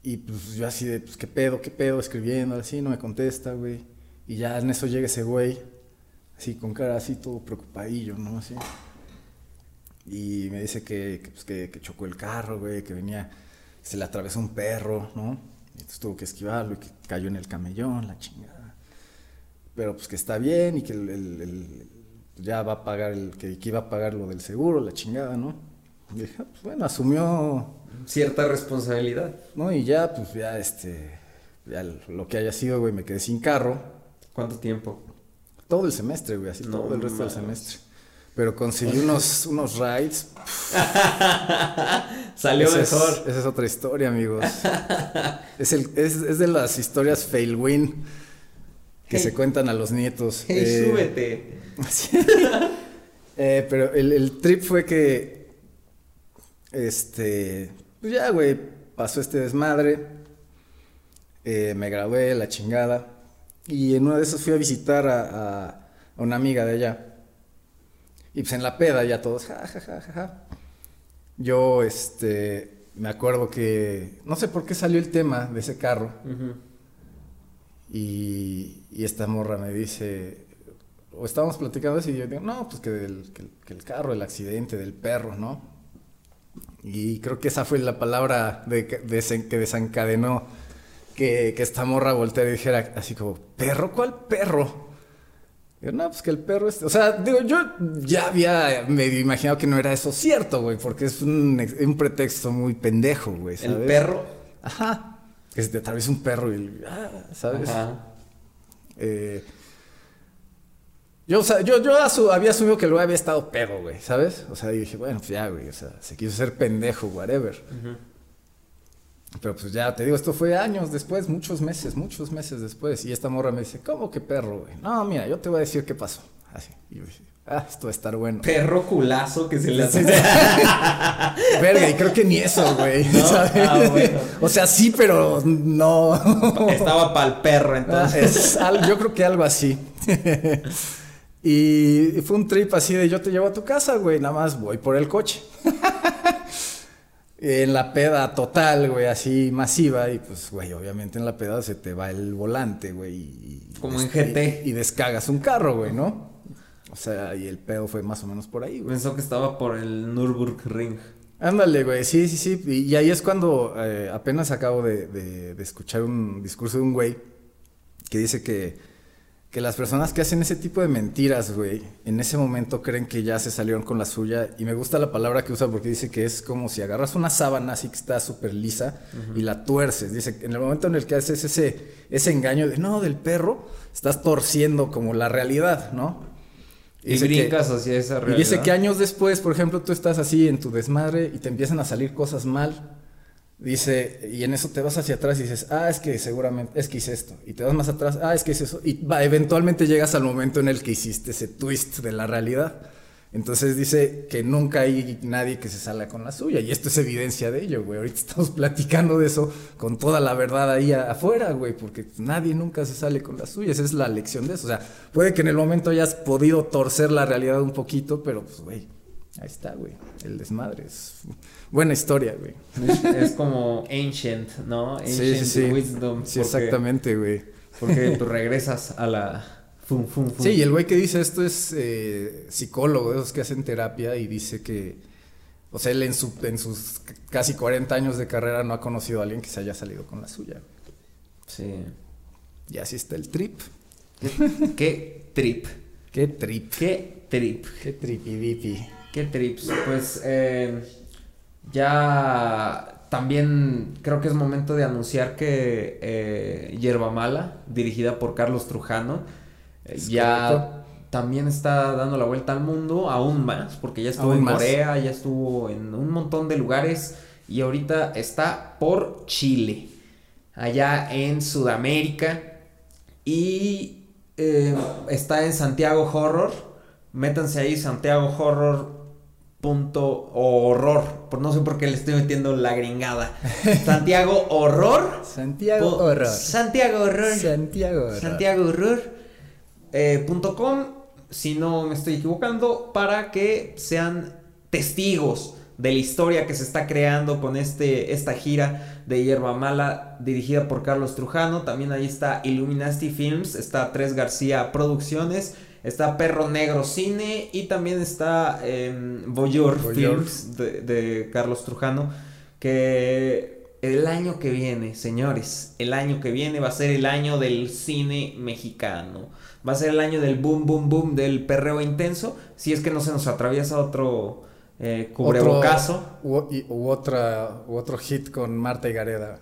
Y pues yo así de, pues qué pedo, qué pedo, escribiendo, así, no me contesta, güey. Y ya en eso llega ese güey, así con cara así todo preocupadillo, ¿no? Así. Y me dice que, que, pues, chocó el carro, güey, que venía, se le atravesó un perro, ¿no? Y entonces tuvo que esquivarlo y que cayó en el camellón, la chingada. Pero pues que está bien y que el- ya va a pagar, el, que, que iba a pagar lo del seguro, la chingada, ¿no? Y dije, ah, pues bueno, asumió Cierta responsabilidad. ¿no? Y ya, pues ya, este, ya lo que haya sido, güey, me quedé sin carro. ¿Cuánto tiempo? Todo el semestre, güey, así No todo el resto del semestre. Pero conseguí unos, unos rides. [LAUGHS] Salió Esa es- mejor. esa es otra historia, amigos. es, el, es, es de las historias fail win que Hey. se cuentan a los nietos. [LAUGHS] Hey, Eh, súbete. [LAUGHS] Eh, pero el, el trip fue que. Este. Pues ya, güey. Pasó este desmadre. eh, me gradué, la chingada. Y en una de esas fui a visitar a, a- a una amiga de allá. Y pues en la peda ya todos. Ja, ja, ja, ja, ja. Yo, este. Me acuerdo que. No sé por qué salió el tema de ese carro. Ujú. Y, y esta morra me dice, o estábamos platicando así, y yo digo, no, pues que, del, que, el- que el carro, el accidente del perro, ¿no? Y creo que esa fue la palabra de, que- desen- que desencadenó que, que esta morra volteara y dijera así como, ¿perro? ¿Cuál perro? Digo, no, pues que el perro es... O sea, digo, yo ya había medio imaginado que no era eso cierto, güey, porque es un, un pretexto muy pendejo, güey, El ¿sabes? perro. Ajá. Que se te atraviesa un perro y... ah, ¿Sabes? Eh, yo, o sea, yo, yo asu- había asumido que el güey había estado pedo, güey, ¿sabes? O sea, y dije, bueno, pues ya, güey, o sea, se quiso ser pendejo, whatever. Pero pues ya, te digo, esto fue años después, muchos meses, muchos meses después. Y esta morra me dice, ¿cómo que perro, güey? No, mira, yo te voy a decir qué pasó. Así. Y yo dije, Ah, esto va a estar bueno. Perro culazo que se le hace. [LAUGHS] Verga, y creo que ni eso, güey. ¿No? [LAUGHS] Ah, bueno. O sea, sí, pero no. [LAUGHS] Estaba pa'l perro Ah, entonces. es yo creo que algo así. y fue un trip así de yo te llevo a tu casa, güey, nada más voy por el coche. en la peda total, güey, así masiva y pues, güey, obviamente en la peda se te va el volante, güey. y- Como en GT. Y, y descagas un carro, güey, ¿no? O sea, y el pedo fue más o menos por ahí, güey. Pensó que estaba por el Nürburgring. Ándale, güey, sí, sí, sí. Y, y ahí es cuando eh, apenas acabo de, de- de escuchar un discurso de un güey que dice que, que las personas que hacen ese tipo de mentiras, güey, en ese momento creen que ya se salieron con la suya. Y me gusta la palabra que usa porque dice que es como si agarras una sábana así que está súper lisa y la tuerces. Dice que en el momento en el que haces ese, ese engaño de no, del perro, estás torciendo como la realidad, ¿no? Y Dice que- brincas hacia esa y realidad. dice que años después, por ejemplo, tú estás así en tu desmadre y te empiezan a salir cosas mal. Dice, y en eso te vas hacia atrás y dices, ah, es que seguramente, es que hice esto. Y te vas más atrás, ah, es que hice eso. Y va, eventualmente llegas al momento en el que hiciste ese twist de la realidad. Entonces dice que nunca hay nadie que se salga con la suya. Y esto es evidencia de ello, güey. Ahorita [LAUGHS] estamos platicando de eso con toda la verdad ahí afuera, güey. Porque nadie nunca se sale con la suya. Esa es la lección de eso. O sea, puede que en el momento hayas podido torcer la realidad un poquito, pero pues, güey, ahí está, güey. El desmadre. Es buena historia, güey. Es, como ancient, ¿no? Ancient wisdom. Sí, porque- exactamente, güey. Porque tú regresas a la. Fum, fum, fum. Sí, y el güey que dice esto es eh, psicólogo, de esos que hacen terapia, y dice que, o sea, él en, su, en sus casi 40 años de carrera no ha conocido a alguien que se haya salido con la suya. Sí. Y así está el trip. ¿Qué, qué trip? ¿Qué trip? ¿Qué trip? ¿Qué tripidipi? ¿Qué trips? Pues eh, ya también creo que es momento de anunciar que eh, Yerba Mala, dirigida por Carlos Trujano, Es ya correcto. también está dando la vuelta al mundo, aún más, porque ya estuvo en más. Corea, ya estuvo en un montón de lugares y ahorita está por Chile, allá en Sudamérica y eh, está en Santiago Horror. Métanse ahí, Santiago Horror. Punto horror. Por no sé por qué le estoy metiendo la gringada. [LAUGHS] Santiago Horror. Santiago pu- Horror. Santiago Horror. Santiago Horror. Santiago Horror. Eh, com, si no me estoy equivocando, para que sean testigos de la historia que se está creando con este, esta gira de Hierba Mala dirigida por Carlos Trujano. También ahí está Illuminati Films, está Tres García Producciones, está Perro Negro Cine y también está eh, Voyeur Voyeur. Films de, de Carlos Trujano. Que el año que viene, señores, el año que viene va a ser el año del cine mexicano. Va a ser el año del boom, boom, boom, del perreo intenso. Si es que no se nos atraviesa otro eh, cubrebocazo. Otro- u, y- u otra, u otro hit con Marta y Gareda.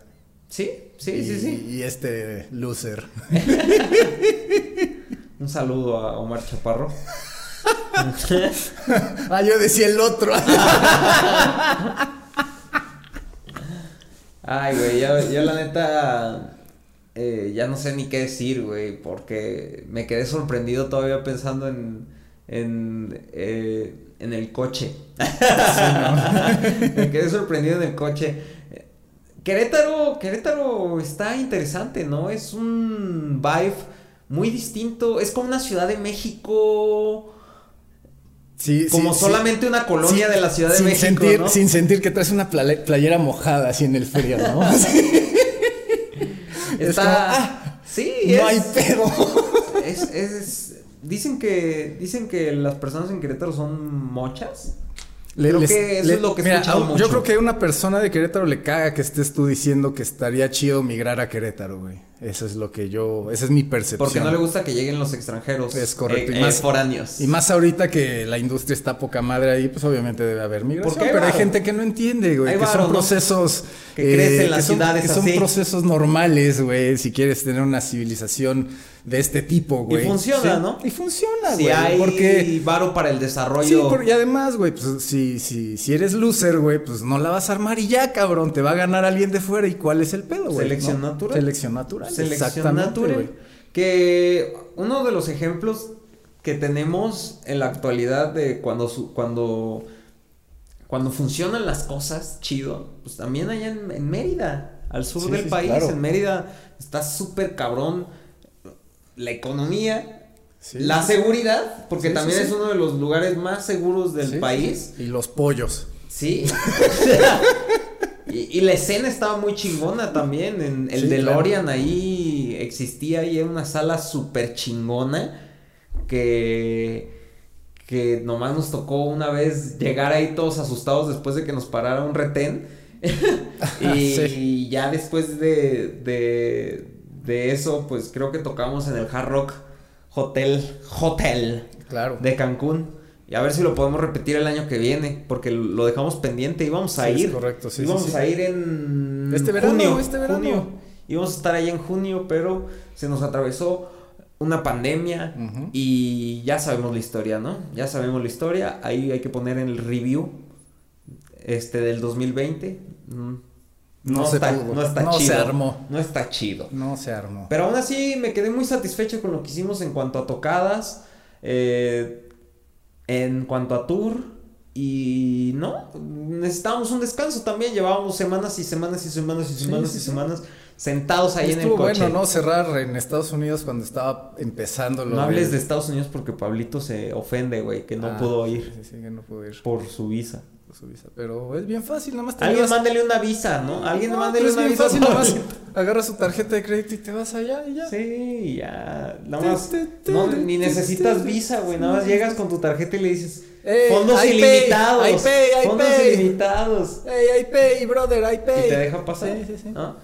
Sí, sí, y, sí, sí. Y este loser. [LAUGHS] Un saludo a Omar Chaparro. [LAUGHS] ah, yo decía el otro. [LAUGHS] Ay, güey, yo, yo la neta eh, ya no sé ni qué decir, güey, porque me quedé sorprendido todavía pensando en, en, eh, en el coche. [LAUGHS] me quedé sorprendido en el coche. Querétaro, Querétaro está interesante, ¿no? Es un vibe muy distinto, es como una ciudad de México, Sí, como sí, solamente una colonia de la ciudad de sin México, sentir, ¿no? Sin sentir que traes una playera mojada así en el frío, ¿no? [LAUGHS] Es Está, como, ah, sí, no es- hay pedo. [LAUGHS] Es, es- dicen que dicen que las personas en Querétaro son mochas. Le- Creo les- que eso le- es lo que he mira, escuchado mucho. Yo creo que a una persona de Querétaro le caga que estés tú diciendo que estaría chido migrar a Querétaro, güey. Eso es lo que yo, esa es mi percepción. Porque no le gusta que lleguen los extranjeros. Es correcto, eh, y eh, más- foráneos. Y más ahorita que la industria está poca madre ahí, pues obviamente debe haber migración. Porque hay pero hay gente que no entiende, güey. Hay Que varo, son ¿no? procesos. eh, Que crecen que las son- ciudades Que son procesos normales, güey. Si quieres tener una civilización de este tipo, güey. funciona, Sí. ¿no? Y funciona, si güey. hay Porque. varo para el Sí, desarrollo. por- y además, güey, pues si, si, si eres loser, güey, pues no la vas a armar y ya, cabrón. Te va a ganar alguien de fuera. ¿Y cuál es el pedo, güey? Selección ¿No? natural. Selección natural. Selección natural. Que uno de los ejemplos que tenemos en la actualidad de cuando su, cuando cuando funcionan las cosas chido, pues también allá en, en Mérida, al sur Sí, del sí, país, claro. en Mérida está súper cabrón la economía, Sí, la seguridad, porque Sí, también sí, es uno de los lugares más seguros del país. Y los pollos. Sí. [LAUGHS] y, y la escena estaba muy chingona también. En el Sí, DeLorean ahí existía ahí una sala súper chingona que que nomás nos tocó una vez llegar ahí todos asustados después de que nos parara un retén. [LAUGHS] y, Sí. y ya después de, de, de eso, pues creo que tocamos en el Hard Rock Hotel, Hotel Claro. de Cancún. Y a ver si lo podemos repetir el año que viene, porque lo dejamos pendiente. Íbamos a Sí, es ir. correcto, sí, sí, íbamos sí. a ir en Este verano, junio, este verano. junio. Íbamos a estar ahí en junio, pero se nos atravesó una pandemia y ya sabemos la historia, ¿no? Ya sabemos la historia. Ahí hay que poner en el review este del 2020. Mm, No está, no está No se armó. No está chido. No se armó. Pero aún así me quedé muy satisfecho con lo que hicimos en cuanto a tocadas, eh, en cuanto a tour. Y no, necesitábamos un descanso también. Llevábamos semanas y semanas y semanas y semanas sí, y sí. semanas sentados ahí en el coche. bueno, ¿no? Cerrar en Estados Unidos cuando estaba empezando lo No hables del- de Estados Unidos porque Pablito se ofende, güey, que no Ah, pudo ir Sí, sí, que no pudo ir por su visa. Su visa. Pero es bien fácil, nada más te Alguien mándele una visa, ¿no? Alguien No, mándele es una bien visa. fácil, a nada más agarras su tarjeta de crédito y te vas allá y ya. Sí, ya. Nada más. te- te- No, ni necesitas visa, güey. Nada más llegas con tu tarjeta y le dices. Eh, fondos I pay, ilimitados. I pay, I fondos pay". ilimitados. Hey, I pay, brother, I pay. Y te deja pasar. Sí, sí, sí. ¿no?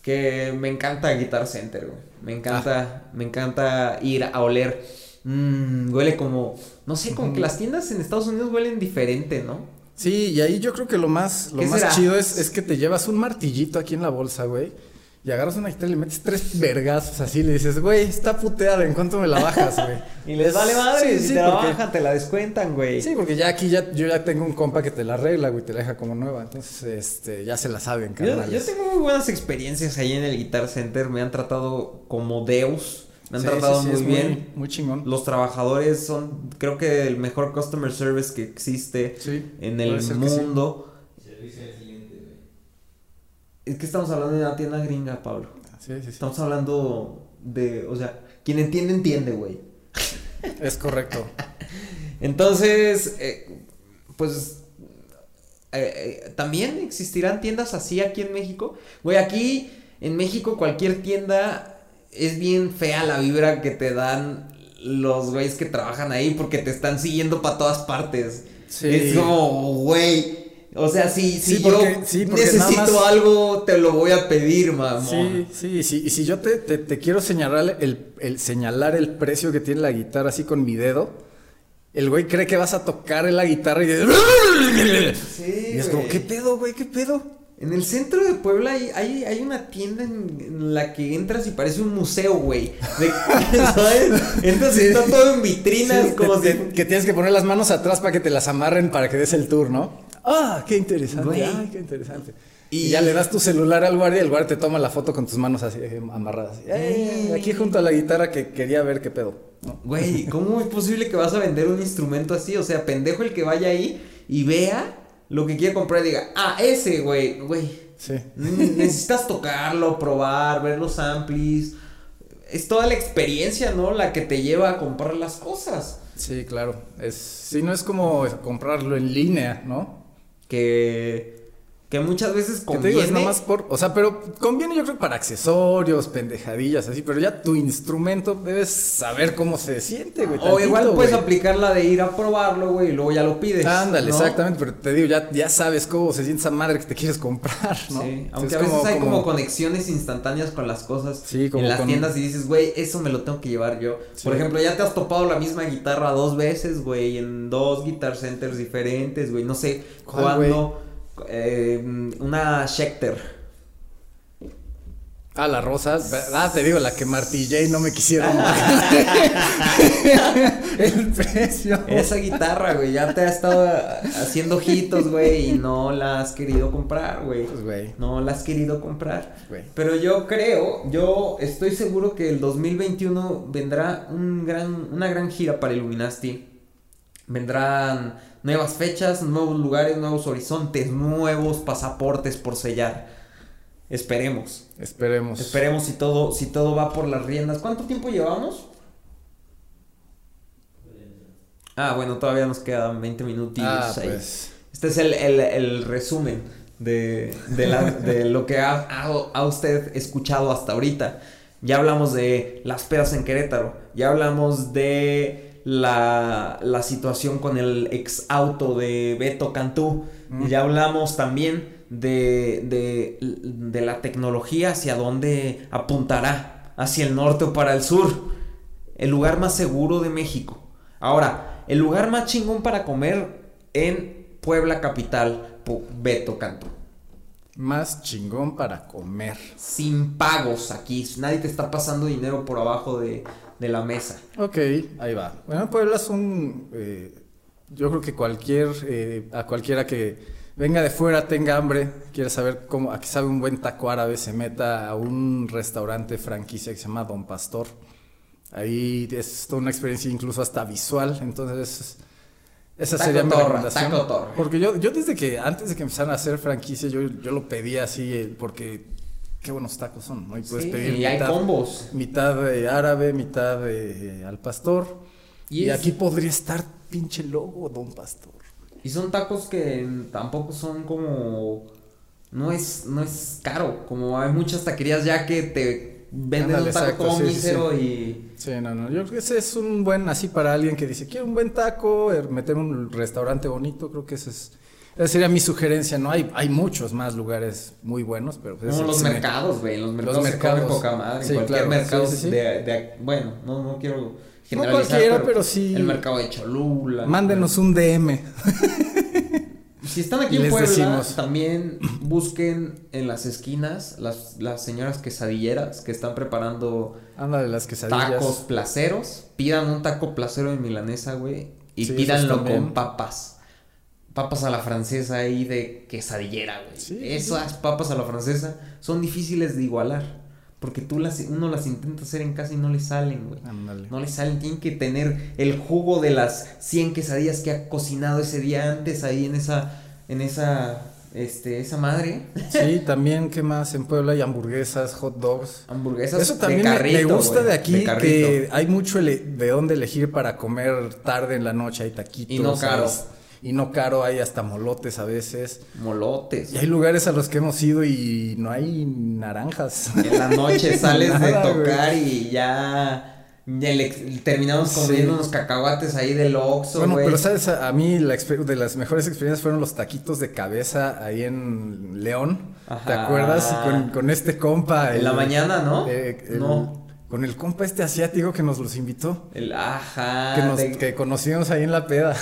Que me encanta Guitar Center, güey. Me encanta, Ah. me encanta ir a oler. Mm, huele como. No sé, como que las tiendas en Estados Unidos huelen diferente, ¿no? Sí, y ahí yo creo que lo más, lo ¿Qué más será? chido es, es que te llevas un martillito aquí en la bolsa, güey. Y agarras una guitarra y le metes tres vergazos así, le dices, güey, está puteada, ¿en cuánto me la bajas, güey? [LAUGHS] Y les vale madre, Sí, si sí, te la bajan, te la descuentan, güey. Sí, porque ya aquí ya, yo ya tengo un compa que te la arregla, güey, te la deja como nueva. Entonces, este, ya se la saben, Yo, yo carnales. tengo muy buenas experiencias ahí en el Guitar Center. Me han tratado como Deus. Me han Sí, tratado sí, sí, muy bien. Muy chingón. Los trabajadores son, creo que, el mejor customer service que existe en el ser que sí. mundo. Es que estamos hablando de una tienda gringa, Pablo. Sí, sí, sí. Estamos hablando de, o sea, quien entiende, entiende, güey. [LAUGHS] Es correcto. [LAUGHS] Entonces, eh, pues eh, eh, también existirán tiendas así aquí en México. Güey, aquí en México cualquier tienda es bien fea la vibra que te dan los güeyes que trabajan ahí porque te están siguiendo para todas partes. Sí. Es como, güey. O sea, si, si Sí, yo sí, necesito más- algo, te lo voy a pedir, mamón. Sí, sí, sí. Y si yo te, te, te quiero señalar el, el señalar el precio que tiene la guitarra así con mi dedo, el güey cree que vas a tocar la guitarra y, Sí, y es como. ¿qué pedo, güey? ¿Qué pedo? En el centro de Puebla hay, hay, hay una tienda en, en la que entras y parece un museo, güey. [LAUGHS] ¿Sabes? Entras y está todo en vitrinas, Sí, como te- si... te- que tienes que poner las manos atrás para que te las amarren para que des el tour, ¿no? Ah, qué interesante. Güey. Ay, qué interesante. Y- Y, ya le das tu celular al guardia y el guardia te toma la foto con tus manos así eh, amarradas. Aquí junto a la guitarra que quería ver qué pedo. ¿no? Güey, ¿cómo es posible que vas a vender un instrumento así? O sea, pendejo el que vaya ahí y vea lo que quiere comprar diga, ah, ese, güey, güey. Sí. Necesitas tocarlo, probar, ver los amplis. Es toda la experiencia, ¿no? La que te lleva a comprar las cosas. Sí, claro. Es, sí, no es como comprarlo en línea, ¿no? Que, que muchas veces Que te conviene. digo, es nomás por. O sea, pero conviene yo creo para accesorios, pendejadillas, así, pero ya tu instrumento debes saber cómo se siente, güey. o tantito, igual puedes güey. aplicar la de ir a probarlo, güey, y luego ya lo pides. Ándale, ¿no? exactamente, pero te digo, ya, ya sabes cómo se siente esa madre que te quieres comprar, ¿no? Sí, Entonces, aunque a es veces hay como, conexiones instantáneas con las cosas Sí, como en las con- tiendas y dices, güey, eso me lo tengo que llevar yo. Sí. Por ejemplo, ya te has topado la misma guitarra dos veces, güey, en dos guitar centers diferentes, güey, no sé ¿Cuál, cuándo. Eh, una Schecter. Ah, la rosa. Ah, te digo, la que martillé y no me quisieron [LAUGHS] el precio. Esa guitarra, güey, ya te ha estado haciendo ojitos, güey, y no la has querido comprar, güey. Pues, güey. No la has querido comprar. Güey. Pero yo creo, yo estoy seguro que el 2021 vendrá un gran, una gran gira para Illuminati. Vendrán nuevas fechas, nuevos lugares, nuevos horizontes, nuevos pasaportes por sellar. Esperemos. Esperemos. Esperemos si todo, si todo va por las riendas. ¿Cuánto tiempo llevamos? Ah, bueno, todavía nos quedan 20 minutos Ah, pues. Este es el, el- el resumen de, de, la- de lo que ha, ha- ha usted escuchado hasta ahorita. Ya hablamos de las pedas en Querétaro. Ya hablamos de la, la situación con el ex auto de Beto Cantú. Mm. Ya hablamos también de, de, de la tecnología hacia dónde apuntará. Hacia el norte o para el sur. El lugar más seguro de México. Ahora, el lugar más chingón para comer en Puebla capital, Beto Cantú. Más chingón para comer. Sin pagos aquí. Nadie te está pasando dinero por abajo de, de la mesa. Ok, ahí va. Bueno, Puebla son. eh, yo creo que cualquier. eh, a cualquiera que venga de fuera, tenga hambre, quiera saber cómo. A qué sabe un buen taco árabe, se meta a un restaurante franquicia que se llama Don Pastor. Ahí es toda una experiencia incluso hasta visual. Entonces. Esa Taco sería mi recomendación. taco. Porque yo, yo desde que, antes de que empezaran a hacer franquicia, yo, yo lo pedía así, eh, porque qué buenos tacos son, ¿no? Y puedes Sí, pedir y hay combos. mitad eh, árabe, mitad eh, al pastor. Y Y, es- aquí podría estar pinche logo, don pastor. Y son tacos que tampoco son como. No es, no es caro. Como hay muchas taquerías ya que te venden Ándale, un taco exacto, sí, sí, y. Sí, no, no. Yo creo que ese es un buen, así para alguien que dice, quiero un buen taco, eh, meter un restaurante bonito, creo que ese es. Esa sería mi sugerencia, ¿no? Hay, hay muchos más lugares muy buenos, pero... pues ese los mercados, güey. Los mercados, Los se comen mercados. poca madre. Sí, cualquier claro, mercado sí. De, de- Bueno, no, no quiero generalizar. cualquiera, pero sí. El mercado de Cholula. Mándenos un DM. Si están aquí en Puebla, decimos. también busquen en las esquinas las, las señoras quesadilleras que están preparando Ándale, las quesadillas. tacos placeros. Pidan un taco placero de milanesa, güey. Y pídanlo con papas. Papas a la francesa ahí de quesadillera, güey. Sí, Esas papas a la francesa son difíciles de igualar. Porque tú las, uno las intenta hacer en casa y no le salen, güey. No le salen, tienen que tener el jugo de las 100 quesadillas que ha cocinado ese día antes ahí en esa, en esa, este, esa madre. Sí, [LAUGHS] también, ¿qué más? En Puebla hay hamburguesas, hot dogs. Hamburguesas Eso también me- carrito, me gusta güey, de aquí que hay mucho de dónde elegir para comer tarde en la noche, hay taquitos. Y no caro. Y no caro, hay hasta molotes a veces. Molotes. Y hay lugares a los que hemos ido y no hay naranjas. En la noche [LAUGHS] sales de tocar y ya, terminamos Sí. comiendo unos cacahuates ahí del Oxxo, Bueno, pero sabes, a, a mí la de las mejores experiencias fueron los taquitos de cabeza ahí en León. ¿Te acuerdas? Con, con este compa. En la mañana, ¿no? eh, el- No. Con el compa este asiático que nos los invitó. El ajá. que, nos, de- que conocimos ahí en la peda.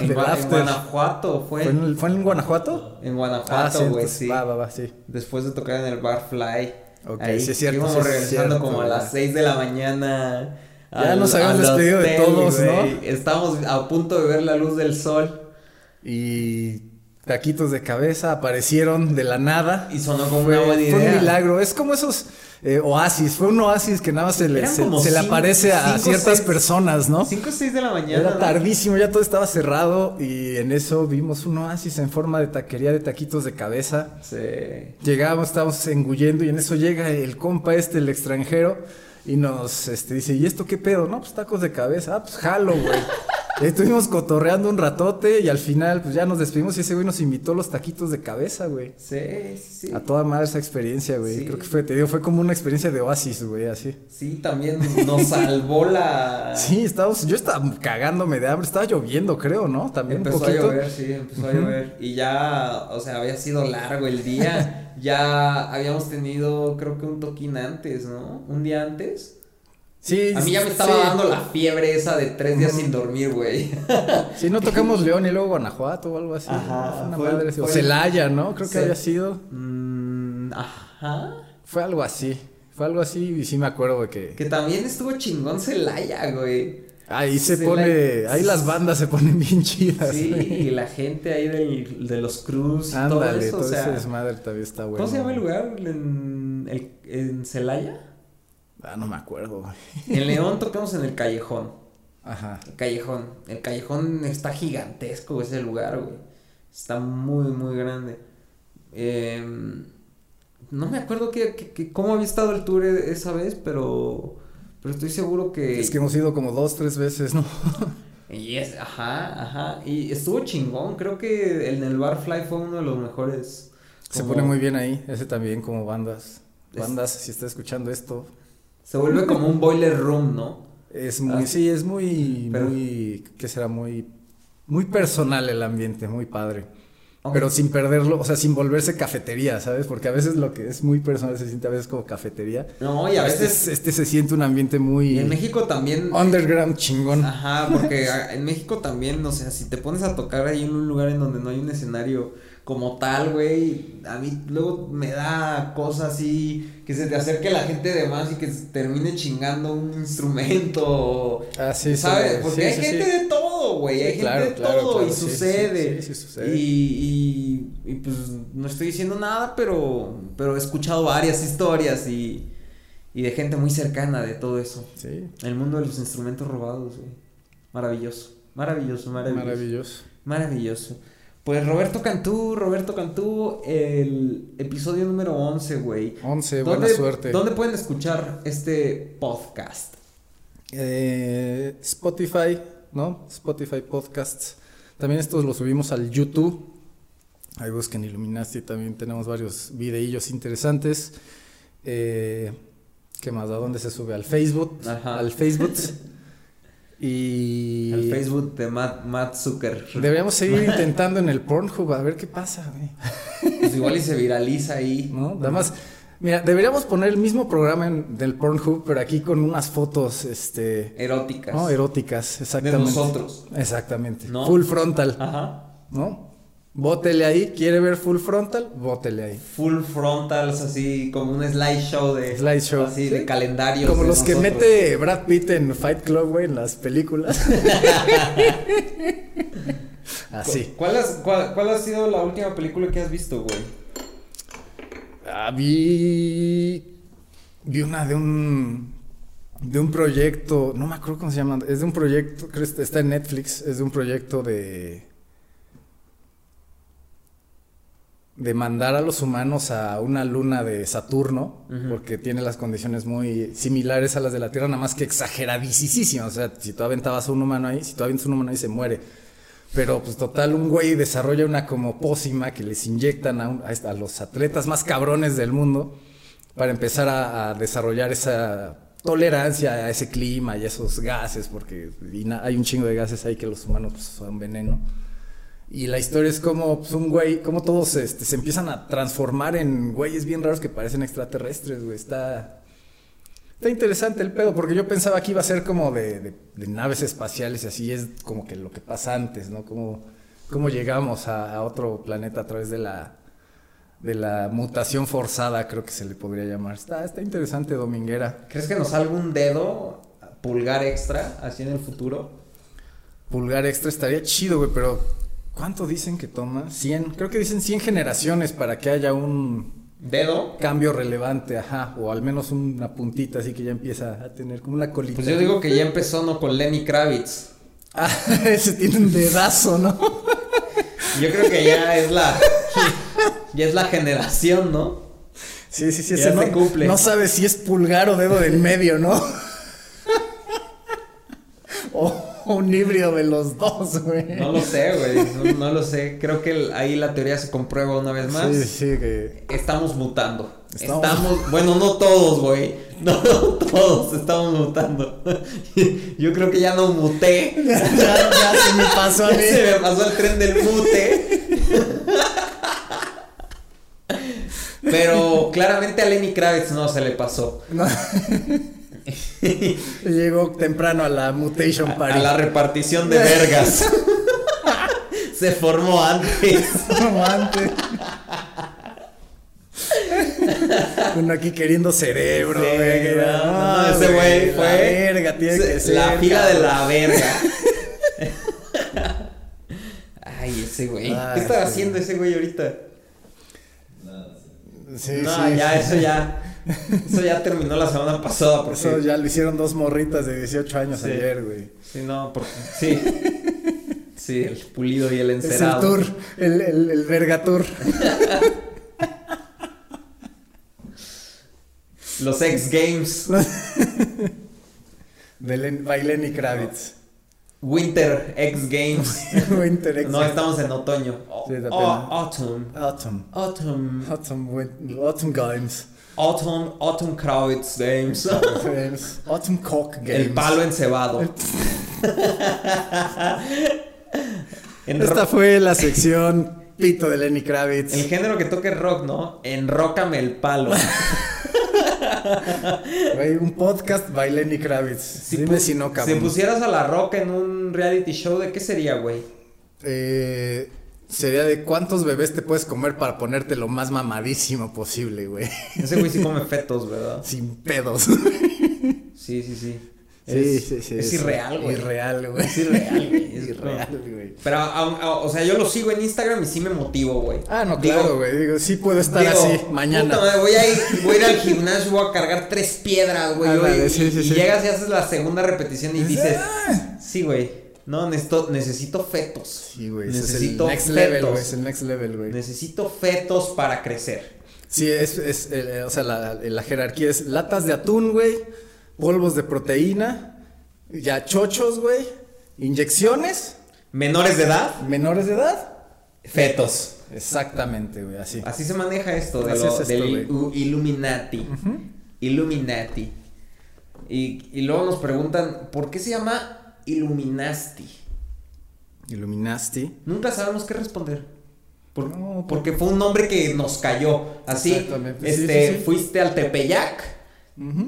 en, [LAUGHS] Gua-. Guanajuato fue. ¿Fue en, fue Guanajuato? En Ah, Guanajuato, sí, güey, sí. Va, va, va, sí. Después de tocar en el bar Fly. Ok, ahí, sí es cierto, Íbamos sí regresando cierto, como a las 6 de la mañana. Ya nos habíamos despedido de todos, ¿no? Estábamos a punto de ver la luz del sol. Y taquitos de cabeza aparecieron de la nada. Y sonó como Fue, una buena fue idea. un milagro. Es como esos eh, oasis. Fue un oasis que nada más se le, Eran se, como se le cinco- aparece a ciertas seis- personas, ¿no? 5 o 6 de la mañana. Era tardísimo, ya todo estaba cerrado y en eso vimos un oasis en forma de taquería de taquitos de cabeza. Sí. Llegamos, estábamos engullendo y en eso llega el compa este, el extranjero, y nos este, dice, ¿y esto qué pedo? No, pues tacos de cabeza. Ah, pues jalo, güey. [LAUGHS] Estuvimos cotorreando un ratote y al final pues ya nos despedimos y ese güey nos invitó los taquitos de cabeza, güey. Sí, sí. A toda madre esa experiencia, güey. Sí. Creo que fue, te digo, fue como una experiencia de oasis, güey, así. Sí, también nos salvó la. Sí, estábamos, yo estaba cagándome de hambre, estaba lloviendo, creo, ¿no? También Empezó un a llover, sí, empezó a llover. Y ya, o sea, había sido largo el día. [LAUGHS] ya habíamos tenido, creo que un toquín antes, ¿no? Un día antes. Sí, A mí ya me estaba sí. dando la fiebre esa de tres días sin dormir, güey. [LAUGHS] Sí, no tocamos León y luego Guanajuato o algo así. Ajá, Fue una fue- madre así. O fue- Celaya, ¿no? Creo que había sido. Mm, ajá. Fue algo así. Fue algo así y sí me acuerdo de que... Que también estuvo chingón Celaya, güey. Ahí se pone, ahí las bandas se ponen bien chidas. Sí, güey. y la gente ahí del, de los Cruz, y todo Ándale, eso, todo, o sea, ese desmadre también está bueno. ¿Cómo se llama el lugar? ¿En, el, en Celaya? Ah, no me acuerdo, güey. En León tocamos en el Callejón. Ajá. El Callejón. El Callejón está gigantesco ese lugar, güey. Está muy, muy grande. Em, no me acuerdo que, que- que- cómo había estado el tour e- esa vez, pero, pero estoy seguro que... Es que hemos ido como dos, tres veces, ¿no? Y es, ajá, ajá. Y estuvo chingón. Creo que el en el Barfly fue uno de los mejores. Se pone muy bien ahí, ese también como bandas. Es- Bandas, si está escuchando esto, Se vuelve como un boiler room, ¿no? es muy, Ah. sí, es muy, Pero- muy, ¿qué será? Muy, muy personal el ambiente, muy padre. Pero sin perderlo, o sea, sin volverse cafetería, ¿sabes? Porque a veces lo que es muy personal se siente a veces como cafetería. No, y a Este, veces. este se siente un ambiente muy Y en México también. underground chingón. Ajá, porque [LAUGHS] en México también, o sea, si te pones a tocar ahí en un lugar en donde no hay un escenario como tal, güey, a mí luego me da cosas así, que se te acerque la gente de más y que se termine chingando un instrumento. Ah, sí, sí, ¿Sabes? Porque sí, hay sí, gente sí. de todo, güey, hay gente claro, de claro, todo claro, y sucede. sí, sí, sucede. Y, y, y, pues no estoy diciendo nada, pero, pero he escuchado varias historias y, y de gente muy cercana de todo eso. Sí, El mundo de los instrumentos robados, güey. Maravilloso. Maravilloso, maravilloso. maravilloso. Maravilloso. Pues Roberto Cantú, Roberto Cantú, el episodio número 11, güey. 11, buena ¿Dónde- suerte. ¿Dónde pueden escuchar este podcast? Eh, Spotify, ¿no? Spotify Podcasts. También estos los subimos al YouTube. Ahí busquen Illuminati, también tenemos varios videillos interesantes. Eh, ¿Qué más? ¿A dónde se sube? Al Facebook. Ajá. Al Facebook. [LAUGHS] y... El Facebook de Matt, Matt Zucker. Deberíamos seguir [LAUGHS] intentando en el Pornhub a ver qué pasa, güey. Pues igual y se viraliza ahí. ¿No? Nada más. Mira, deberíamos poner el mismo programa en, del Pornhub, pero aquí con unas fotos, este. Eróticas. No, eróticas, exactamente. nosotros. Exactamente. ¿No? Full frontal, Ajá. ¿no? Bótele ahí, ¿quiere ver full frontal? Bótele ahí. Full frontals, así como un slideshow de. Slideshow. Así Sí. de calendarios. Como de los que mete Brad Pitt en Fight Club, güey, en las películas. [LAUGHS] Así. ¿Cuál, has- cuál, cuál ha sido la última película que has visto, güey? Ah, vi. Vi una de un. De un proyecto. No me acuerdo cómo se llama. Es de un proyecto. Está en Netflix. Es de un proyecto de. De mandar a los humanos a una luna de Saturno. Porque tiene las condiciones muy similares a las de la Tierra. Nada más que exageradísimas. O sea, si tú aventabas a un humano ahí. Si tú aventas a un humano ahí, se muere. Pero pues total, un güey desarrolla una como pócima que les inyectan a, un- a los atletas más cabrones del mundo para empezar a, a desarrollar esa tolerancia a ese clima y a esos gases, porque hay un chingo de gases ahí que los humanos pues, son veneno. Y la historia es como pues, un güey, como todos este, se empiezan a transformar en güeyes bien raros que parecen extraterrestres, güey. Está, Está interesante el pedo, porque yo pensaba que iba a ser como de, de- de naves espaciales y así es como que lo que pasa antes, ¿no? Cómo, cómo llegamos a, a otro planeta a través de la, de la mutación forzada, creo que se le podría llamar. Está, está interesante, Dominguera. ¿Crees que nos salga un dedo, pulgar extra, así en el futuro? Pulgar extra estaría chido, güey, pero ¿cuánto dicen que toma? 100, creo que dicen 100 generaciones para que haya un ¿Dedo? cambio relevante, ajá, o al menos una puntita así que ya empieza a tener como una colita. Pues yo digo que ya empezó, ¿no? Con Lenny Kravitz. Ah, [LAUGHS] ese tiene un dedazo, ¿no? Yo creo que ya es la. [LAUGHS] Ya es la generación, ¿no? Sí, sí, sí, Ya se no, cumple. no sabe si es pulgar o dedo del medio, ¿no? [LAUGHS] o, o un híbrido de los dos, güey. No lo sé, güey. No, no lo sé. Creo que el- ahí la teoría se comprueba una vez más. Sí, sí, que... Estamos mutando. Estamos- Estamos... [LAUGHS] bueno, no todos, güey. No, no todos estamos mutando. Yo creo que ya no muté. [LAUGHS] ya, ya se me pasó a mí. se me pasó el tren del mute. Pero claramente a Lenny Kravitz no se le pasó. No. [LAUGHS] [LAUGHS] Llegó temprano a la mutation party. A la repartición de vergas. [LAUGHS] se formó antes. No, antes. Uno aquí queriendo cerebro, Sí, güey. no, no, ese güey la fue. verga, tiene se- que ser. La fila de la verga. [LAUGHS] Ay, ese güey. Ay, ¿Qué está sí. haciendo ese güey ahorita? Sí, no, sí, ya, eso ya. [LAUGHS] Eso ya terminó la semana pasada. Porque, Eso ya lo hicieron dos morritas de 18 años Sí. ayer, güey. Sí, no, porque. Sí. Sí, el pulido y el Es el encerado. tour, el, el, el verga tour. [LAUGHS] Los X Games. [LAUGHS] De by Lenny Kravitz. Winter X Games. Winter X. No, estamos en otoño. Sí, Oh, autumn. Autumn. Autumn. Autumn, Autumn Games. Autumn. Autumn Kravitz [LAUGHS] Games. Autumn Cock Games. El palo encebado. [LAUGHS] En Esta rock- fue la sección Pito de Lenny Kravitz. el género que toque rock, ¿no? Enrócame el palo. [LAUGHS] Güey, un podcast by Lenny Kravitz. Dime si no, Si pusieras a la roca en un reality show, ¿de qué sería, güey? Eh, sería de cuántos bebés te puedes comer para ponerte lo más mamadísimo posible, güey. Ese güey sí come fetos, ¿verdad? Sin pedos. Sí, sí, sí. Es, sí, sí. Es irreal, güey. Irreal, güey. Es irreal, güey. Es irreal, güey. Pero, a- o sea, yo lo sigo en Instagram y sí me motivo, güey. Ah, no, Digo, claro, güey. Digo, sí puedo estar digo, así mañana. puta voy a ir, voy a ir al gimnasio, voy a cargar tres piedras, güey. Güey, sí, y, y sí. llegas y haces la segunda repetición y dices, Ah. sí, güey. No, necesito, necesito fetos. Sí, güey. ese Es el Necesito level, fetos. güey. Es el next level, güey. Necesito fetos para crecer. Sí, es, es eh, o sea, la, la jerarquía es latas de atún, güey, polvos de proteína, ya chochos, güey, inyecciones, Menores de edad, menores de edad. fetos. Exactamente, güey, así. Así se maneja esto, de Así lo- es esto, del güey. u- Illuminati. Illuminati. Y, y luego nos preguntan, ¿por qué se llama Illuminasti? Illuminasti. Nunca sabemos qué responder. Por- No, por- porque fue un nombre que nos cayó. Así, Exactamente, este, sí, sí. fuiste al Tepeyac,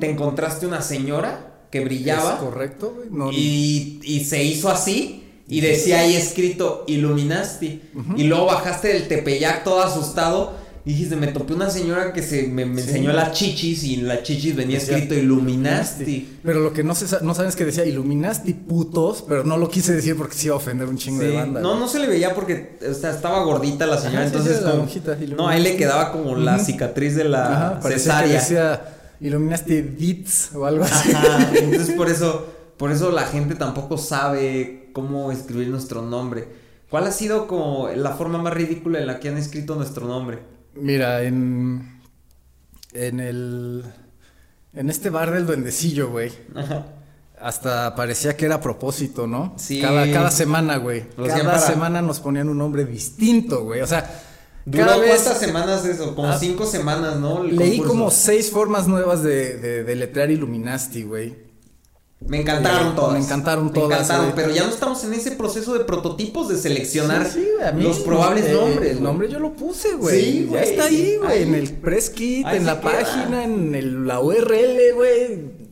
te encontraste una señora que Es brillaba correcto, güey. No, y, y se hizo así y decía ahí escrito Illuminasti. Y luego bajaste del Tepeyac todo asustado dijiste, me topé una señora que se me, me Sí. enseñó las chichis y en las chichis venía Decía escrito Illuminasti. Pero lo que no, se, no saben es que decía Illuminasti putos, pero no lo quise decir porque se iba a ofender un chingo Sí, de banda. No, no se le veía porque o sea, estaba gordita la señora, Ajá, sí, entonces sí, la como- lonjita, Illuminati. no, ahí le quedaba como la cicatriz de la Ajá, que cesárea. decía Illuminasti Dits o algo así. Ajá, entonces por eso, por eso la gente tampoco sabe cómo escribir nuestro nombre. ¿Cuál ha sido como la forma más ridícula en la que han escrito nuestro nombre? Mira, en. En el. En este bar del duendecillo, güey. Hasta parecía que era a propósito, ¿no? Sí. Cada, cada semana, güey. Cada para- semana nos ponían un nombre distinto, güey. O sea, ¿Duró cada vez. cuántas semanas eso? Como Ah, cinco semanas, ¿no? El Leí concurso. como seis formas nuevas de, de, de letrear Illuminasti, güey. Me encantaron Me todas. encantaron Me todas, encantaron, güey. pero ya no estamos en ese proceso de prototipos de seleccionar Sí, sí, güey, a mí, los probables eh, nombres. El nombre yo lo puse, güey. Sí, Ya güey. está ahí, güey. En el press kit, Ahí en la queda. página, en el- la URL, güey.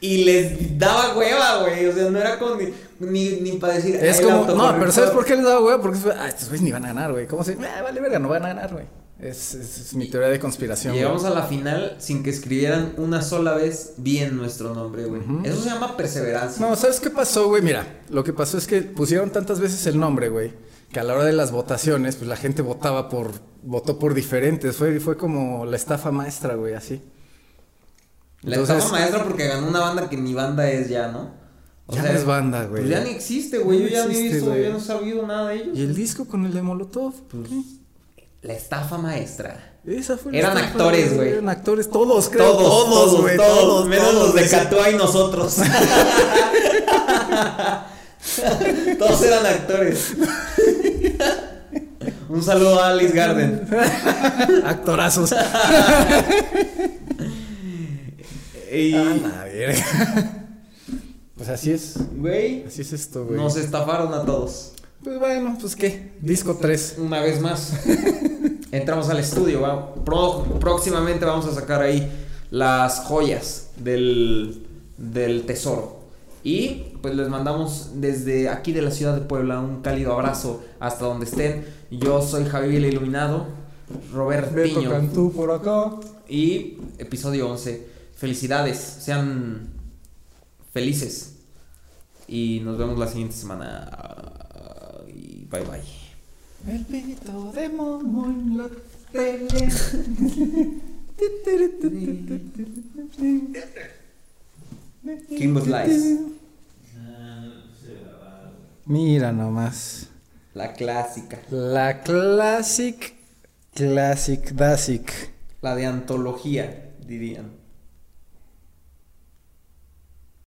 Y les daba hueva, güey. O sea, no era como ni, ni, ni para decir. Es "Ay, el como, no, autocorrector". pero ¿sabes por qué les daba güey? Porque ah, estos güeyes ni van a ganar, güey. ¿Cómo se? Ah, vale, verga, no van a ganar, güey. Es, es- es mi teoría de conspiración. güey. Llegamos a la final sin que escribieran una sola vez bien nuestro nombre, güey. Eso se llama perseverancia. No, ¿sabes qué pasó, güey? Mira, lo que pasó es que pusieron tantas veces el nombre, güey, que a la hora de las votaciones, pues la gente votaba por, votó por diferentes. Fue, fue como la estafa maestra, güey, así. La Entonces- estafa maestra porque ganó una banda que ni banda es ya, ¿no? Ya no es banda, güey. Pues ya ni existe, güey. Yo No ya ni he visto, güey. yo no he sabido nada de ellos. ¿Y el disco con el de Molotov? Pues, ¿Qué? La estafa maestra. Esa fue Eran estafa, actores, güey. Eran actores, todos, creo. Todos, todos, güey, todos, menos todos, los de. Catua y nosotros. [LAUGHS] todos eran actores. Un saludo a Alice Garden. [LAUGHS] Actorazos. [LAUGHS] Y, A la verga. Pues así es. güey, Así es esto, güey. nos estafaron a todos. Pues bueno, pues qué. Disco 3. Una vez más. [LAUGHS] Entramos al estudio. va. Pro- próximamente vamos a sacar ahí las joyas del, del tesoro. Y pues les mandamos desde aquí de la ciudad de Puebla un cálido abrazo hasta donde estén. Yo soy Javi el Iluminado. Beto Robertiño. Cantú por acá. Y episodio 11. Felicidades, sean felices. Y nos vemos la siguiente semana. Bye bye. El pito de Momo en la tele. Kimbo Slice. Mira nomás. La clásica. La classic, classic, basic. La de antología, dirían.